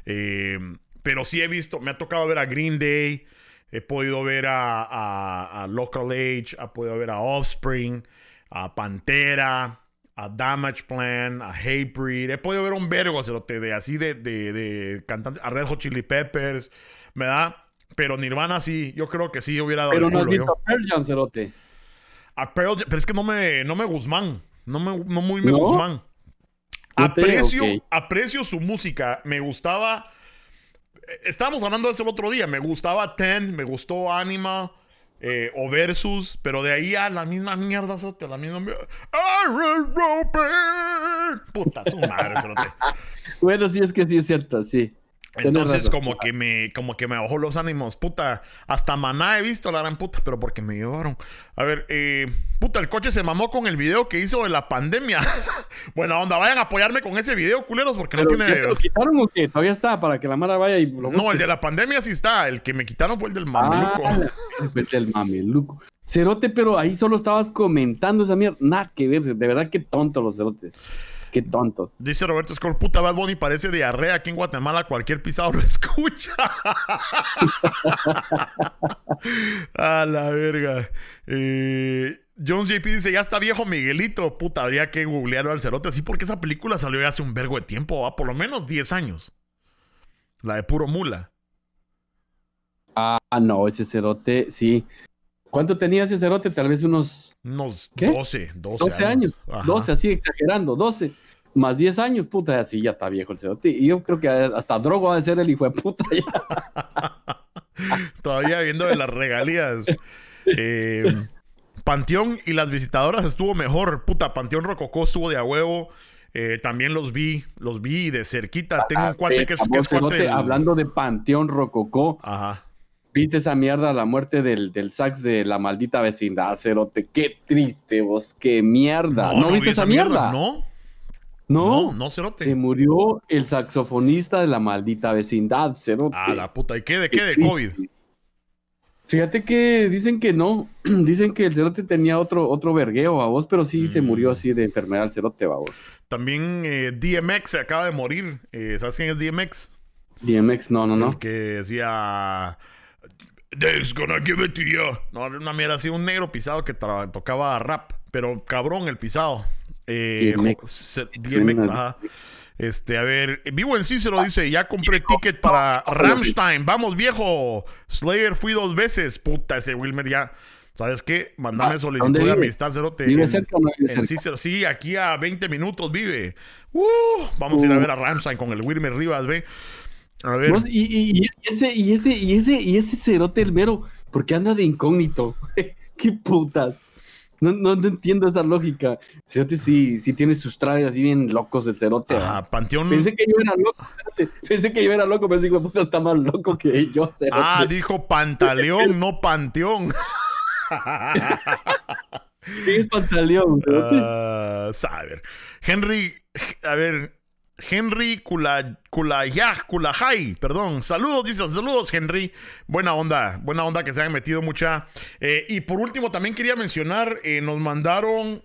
Eh, pero sí he visto, me ha tocado ver a Green Day. He podido ver a, a- Local Age. He podido ver a Offspring. A Pantera. A Damage Plan. A Hatebreed. He podido ver un vergo, cerote, de así de, de, de cantantes. A Red Hot Chili Peppers. ¿Verdad? Pero Nirvana sí, yo creo que sí hubiera dado Pero el no has culo, yo. visto a Pearl Jam, Cerote. A Pearl Jam- pero es que no me, no me Guzmán. No me, no muy me ¿No? Guzmán. ¿No te? Aprecio, aprecio su música. Me gustaba. eh, Estábamos hablando de eso el otro día. Me gustaba Ten, me gustó Anima. eh, o Versus, pero de ahí a la misma mierda, sote, la misma mierda. Puta, su madre. [laughs] Bueno, sí, es que sí es cierto, sí. Entonces, como que me, como que me bajó los ánimos. Puta, hasta maná he visto la gran puta, pero porque me llevaron. A ver, eh, puta, el coche se mamó con el video que hizo de la pandemia. [laughs] Buena onda, vayan a apoyarme con ese video, culeros, porque Pero, no ¿ya tiene. lo quitaron o qué? Todavía está, para que la Mara vaya y lo No, busque. el de la pandemia sí está. El que me quitaron fue el del Ah, mameluco. fue el del mameluco. Cerote, pero ahí solo estabas comentando esa mierda. Nada que ver, de verdad, qué tonto los cerotes. Qué tonto. Dice Roberto Scott, puta Bad Bunny parece diarrea. Aquí en Guatemala cualquier pisado lo [laughs] escucha. A la verga. Eh, Jones JP dice, ya está viejo Miguelito. Puta, habría que googlearlo al cerote. Así porque esa película salió ya hace un vergo de tiempo, ¿va? por lo menos 10 años. La de puro mula. Ah, no, ese cerote, sí. ¿Cuánto tenía ese cerote? Tal vez unos Unos ¿Qué? 12, 12, 12 años. Ajá. 12, así exagerando, 12. Más 10 años, puta, así ya está viejo el cerote. Y yo creo que hasta drogo ha de ser el hijo de puta. ya. [laughs] Todavía viendo de las regalías. Eh, Panteón y las visitadoras estuvo mejor. Puta, Panteón Rococó estuvo de a huevo. Eh, también los vi, los vi de cerquita. Tengo un cuate que es, que es cerote, cuate del- Hablando de Panteón Rococó, Ajá. viste esa mierda, la muerte del, del sax de la maldita vecindad, cerote. Qué triste, vos, qué mierda. ¿No, vi viste esa mierda? No, No, no, no, cerote. Se murió el saxofonista de la maldita vecindad, cerote. Ah, la puta. ¿Y qué de qué? De. COVID. Fíjate que dicen que no, [clears throat] dicen que el cerote tenía otro, otro vergueo a vos, pero sí se Mm. murió así de enfermedad el cerote a vos. También eh, DMX se acaba de morir. Eh, ¿Sabes quién es DMX? DMX, no, no, no. El que decía. Dave's gonna give it to you. No, era una mierda así, un negro pisado que tocaba rap. Pero cabrón el pisado. Eh, DMX. se- DMX, ajá. Este, a ver, vivo en Cícero dice, ya compré ticket para Rammstein. [laughs] Vamos, viejo. Slayer fui dos veces. Puta, ese Wilmer ya. ¿Sabes qué? Mándame Ah, solicitud ¿dónde de amistad, cerote. ¿Vive En- cerca o no vive en cerca? Cícero, sí, aquí a 20 minutos vive. Uh, vamos a ir a Uh. ver a Rammstein con el Wilmer Rivas, ve. A ver. Y, y- y ese, y ese, y ese, y ese cerote el mero, ¿por qué anda de incógnito? [laughs] Qué putas. No, no, no entiendo esa lógica. Cerote sí, sí tiene sus trajes así bien locos el cerote. Ajá, Panteón. Pensé que yo era loco. Pensé que yo era loco, pero digo, puta, está más loco que yo, cerote. Ah, dijo Pantaleón, no Panteón. ¿Qué es pantaleón, cerote? Ah, saber. Henry, a ver, Henry Kula, Kulayaj, Kulajay, perdón. Saludos, dice, saludos, Henry. Buena onda, buena onda que se hayan metido mucha. Eh, y por último, también quería mencionar, eh, nos mandaron,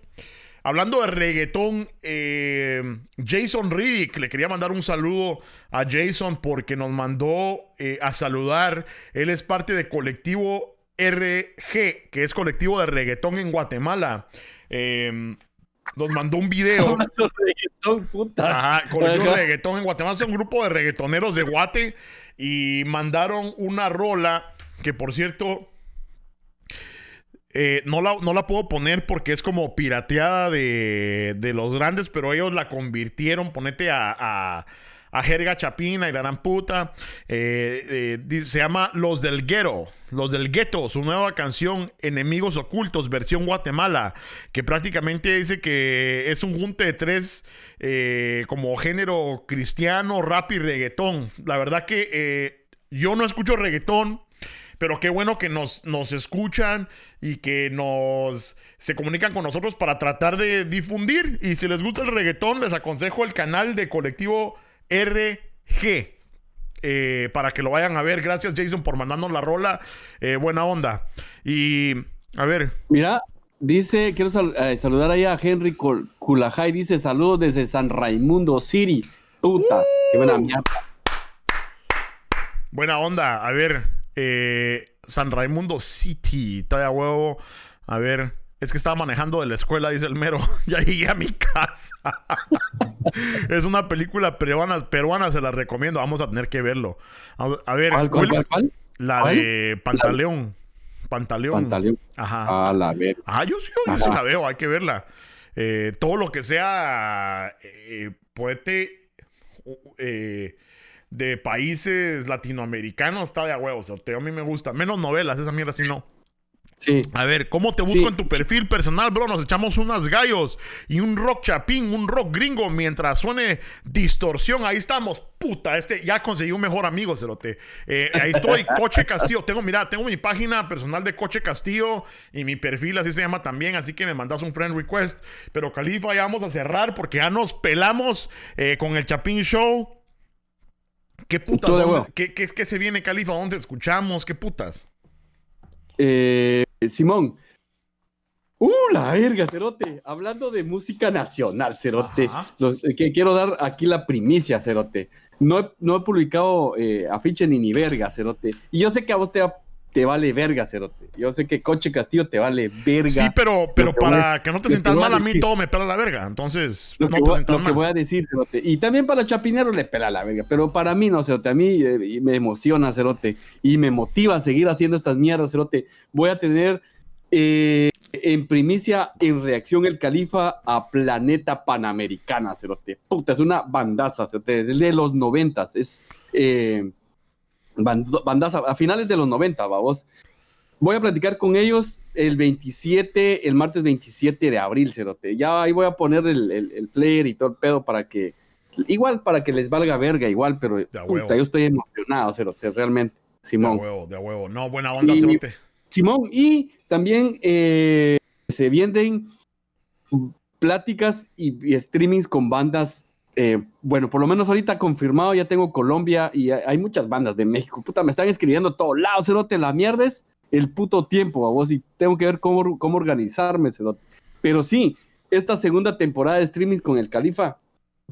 hablando de reggaetón, eh, Jason Riddick, le quería mandar un saludo a Jason porque nos mandó a saludar. Él es parte de colectivo RG, que es colectivo de reggaetón en Guatemala. Eh, nos mandó un video. Reggaetón, puta. Ajá, colectivo de reggaetón en Guatemala. Es un grupo de reggaetoneros de Guate. Y mandaron una rola que, por cierto, eh, no, la, no la puedo poner porque es como pirateada de, de los grandes, pero ellos la convirtieron, ponete a, a, a Jerga Chapina y la gran puta. Eh, eh, se llama Los del Guero, Los del Gueto, su nueva canción Enemigos Ocultos, versión Guatemala, que prácticamente dice que es un junte de tres eh, como género cristiano, rap y reggaetón. La verdad que yo no escucho reggaetón. Pero qué bueno que nos, nos escuchan y que nos se comunican con nosotros para tratar de difundir. Y si les gusta el reggaetón, les aconsejo el canal de colectivo RG. eh, para que lo vayan a ver. Gracias, Jason, por mandarnos la rola. Eh, buena onda. Y a ver, Mira, dice, quiero sal- eh, saludar ahí a Henry Kulajay, dice saludos desde San Raimundo City. Puta, qué buena mierda. buena onda. A ver, San Raimundo City. Todavía huevo. A ver. Es que estaba manejando de la escuela, dice el mero. [laughs] ya llegué a mi casa. [laughs] es una película peruana, peruana, se la recomiendo. Vamos a tener que verlo. A, ver, ¿Cuál, cuál, Will- cuál, cuál? la de Pantaleón. Pantaleón. Pantaleón. Ajá. A la ver. Ah, yo sí, yo sí Ajá. la veo, hay que verla. Eh, todo lo que sea eh, poete eh, de países latinoamericanos está de a huevos. o sea, A mí me gusta. Menos novelas, esa mierda sí no. Sí. A ver, ¿cómo te busco Sí. en tu perfil personal, bro? Nos echamos unas gallos y un rock chapín, un rock gringo mientras suene distorsión. Ahí estamos, puta. Este ya conseguí un mejor amigo, cerote. Eh, ahí estoy, [laughs] Coche Castillo. Tengo, mira, tengo mi página personal de Coche Castillo y mi perfil así se llama también. Así que me mandas un friend request. Pero Califa, ya vamos a cerrar porque ya nos pelamos eh, con el Chapín Show. ¿Qué putas? Todo de ¿Dónde- huevo. ¿Qué, qué, qué se viene, Califa? ¿Dónde escuchamos? ¿Qué putas? Eh, Simón. ¡Uh, la verga, Cerote! Hablando de música nacional, Cerote. Los- eh, que quiero dar aquí la primicia, Cerote. No he, no he publicado eh, afiche ni ni verga, Cerote. Y yo sé que a vos te, va- te vale verga, Cerote. Yo sé que Coche Castillo te vale verga. Sí, pero, pero que para que no te que sientas a mal, a mí todo me pela la verga. Entonces, Lo, no que, te voy, lo que mal. voy a decir, Cerote. Y también para Chapinero le pela la verga. Pero para mí no, Cerote. A mí eh, me emociona, Cerote. Y me motiva a seguir haciendo estas mierdas, Cerote. Voy a tener eh, en primicia, en reacción, el Califa a Planeta Panamericana, Cerote. Puta, es una bandaza, Cerote. De los noventas. Es eh, band- bandaza a finales de los 90, vamos. Voy a platicar con ellos el 27, el martes 27 de abril, Cerote. Ya ahí voy a poner el, el, el player y todo el pedo para que, igual para que les valga verga, igual, pero puta, yo estoy emocionado, Cerote, realmente. De Simón. huevo, de huevo. No, buena onda, Y- cerote. Simón, y también eh, se vienen pláticas y, y streamings con bandas. Eh, bueno, por lo menos ahorita confirmado, ya tengo Colombia y hay, muchas bandas de México. Puta, me están escribiendo a todos lados, cerote, la mierda es el puto tiempo, a vos, y tengo que ver cómo, cómo organizarme, cerote. Pero sí, esta segunda temporada de streamings con el Califa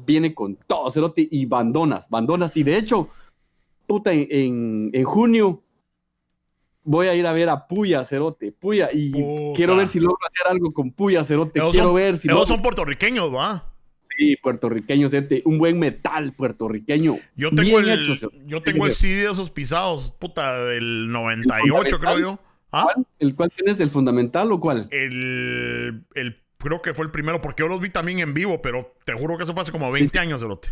viene con todo, cerote, y bandonas, bandonas. Y de hecho, puta, en, en, en junio voy a ir a ver a Puya, Cerote, Puya, y Puta. quiero ver si logro hacer algo con Puya, Cerote, quiero son- ver si logro- son puertorriqueños, ¿va? Sí, puertorriqueño, Cerote, un buen metal puertorriqueño, Yo tengo bien el, hecho, yo tengo el CD de esos pisados, puta, del 98, creo yo. ¿Ah? ¿Cuál? ¿El cuál tienes, el fundamental o cuál? El, el, creo que fue el primero, porque yo los vi también en vivo, pero te juro que eso fue hace como 20 años, cerote.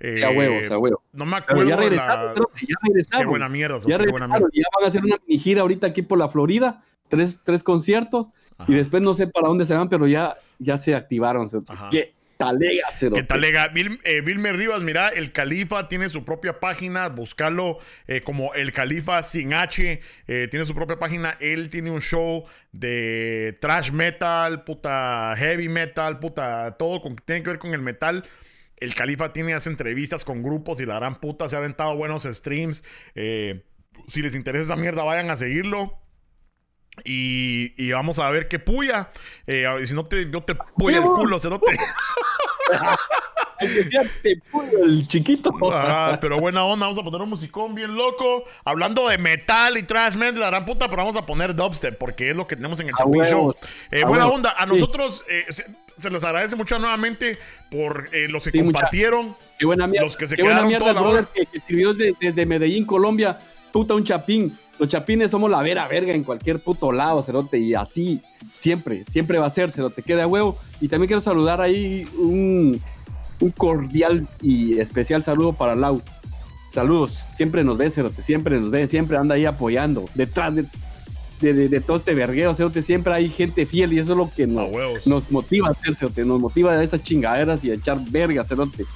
Eh, a huevos, a huevos. No me Pero acuerdo ya regresaron, la... Cerote, ya regresaron. Qué buena mierda, ya qué buena mierda. ya van a hacer una mini gira ahorita aquí por la Florida, tres, tres conciertos, Y después no sé para dónde se van, pero ya, ya se activaron. cerote. Ajá. ¿Qué talega, cerote? ¿Qué tal, Lega? Vil- eh, Vilmer Rivas, mira, el Califa tiene su propia página, buscarlo eh, como el Califa sin H, eh, tiene su propia página, él tiene un show de trash metal, puta heavy metal, puta todo con, tiene que ver con el metal. El Califa tiene, hace entrevistas con grupos y la gran puta se ha aventado buenos streams. Si les interesa esa mierda, vayan a seguirlo. Y, y vamos a ver qué puya. Eh, si no te, yo te puya el culo. [laughs] Aunque sea te el chiquito. Ah, pero buena onda, vamos a poner un musicón bien loco. Hablando de metal y trash metal, la gran puta, pero vamos a poner dubstep porque es lo que tenemos en el Chapin Show. Eh, buena huevos, onda, a sí. nosotros eh, se, se les agradece mucho nuevamente por eh, los que Sí, mucha- compartieron. Qué buena mierda. Los que se qué buena quedaron mierda, toda la hora. que, que escribió desde, desde Medellín, Colombia. Puta, un chapín. Los chapines somos la vera verga en cualquier puto lado, cerote. Y así, siempre, siempre va a ser, cerote. Queda huevo. Y también quiero saludar ahí un, un cordial y especial saludo para Lau. Saludos. Siempre nos ve, cerote. Siempre nos ve. Siempre anda ahí apoyando. Detrás de, de, de- de todo este vergueo, cerote. Siempre hay gente fiel y eso es lo que nos motiva a hacer, cerote. Nos motiva a estas chingaderas y a echar verga, cerote.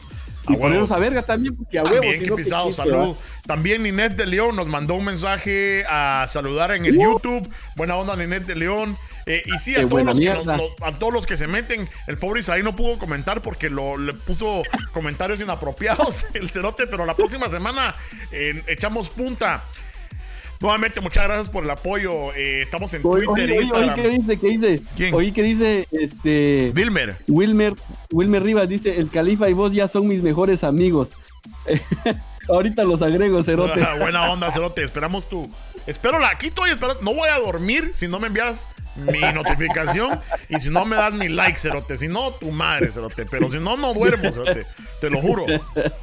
A Y ponernos huevos. a verga también, porque a huevos. También, que pisado, salud. También Ninette de León nos mandó un mensaje a saludar en el Uh. YouTube. Buena onda, Ninette de León. Eh, y sí, a Qué todos, los que nos- a todos los que se meten, el pobre Isaí no pudo comentar porque lo, le puso comentarios inapropiados [laughs] el cerote, pero la próxima semana eh, echamos punta. Nuevamente, muchas gracias por el apoyo. Eh, estamos en Twitter, oí, oí, Instagram. oí, ¿qué dice? ¿Qué dice? ¿Quién? Oí que dice, este, Wilmer. Wilmer, Wilmer Rivas dice, el califa y vos ya son mis mejores amigos. [laughs] Ahorita los agrego, cerote. [laughs] Buena onda, Cerote. Esperamos tu. Espero la. Aquí estoy esperando. No voy a dormir si no me envías mi notificación y si no me das mi like, Cerote. Si no, tu madre, Cerote. Pero si no, no duermo, Cerote. Te lo juro.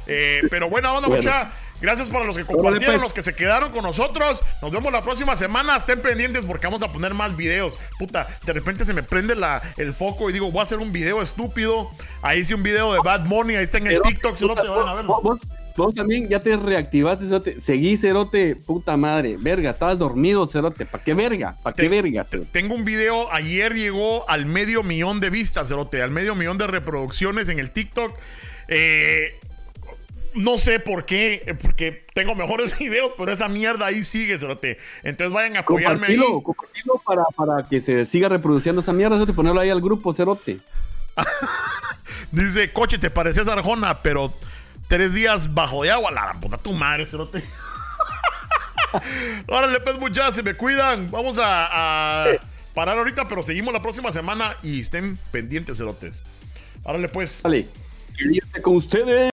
Eh, pero buena onda, Bueno. mucha. Gracias para los que compartieron, pues. los que se quedaron con nosotros. Nos vemos la próxima semana. Estén pendientes porque vamos a poner más videos. Puta, de repente se me prende la, el foco y digo, voy a hacer un video estúpido. Ahí hice un video de Bad Money. Ahí está en el Pero, TikTok. Cerote, puta, vayan a verlo. Vos, vos también ya te reactivaste, cerote. Seguí, cerote, puta madre. Verga, estabas dormido, cerote. ¿Para qué verga? ¿Para qué verga, cerote? Tengo un video, ayer llegó al medio millón de vistas, Cerote, al medio millón de reproducciones en el TikTok. Eh, no sé por qué, eh, porque tengo mejores [laughs] videos, pero esa mierda ahí sigue, Cerote. Entonces vayan a apoyarme ahí. Compartilo, compartilo para, para que se siga reproduciendo esa mierda, cerote. Ponerlo ahí al grupo, cerote. [laughs] Dice, coche, te pareces Arjona, pero tres días bajo de agua, la puta tu madre, Cerote. [laughs] Órale, pues, muchachos, se me cuidan. Vamos a, a parar ahorita, pero seguimos la próxima semana y estén pendientes, Cerotes. Órale, pues. Dale. Con ustedes.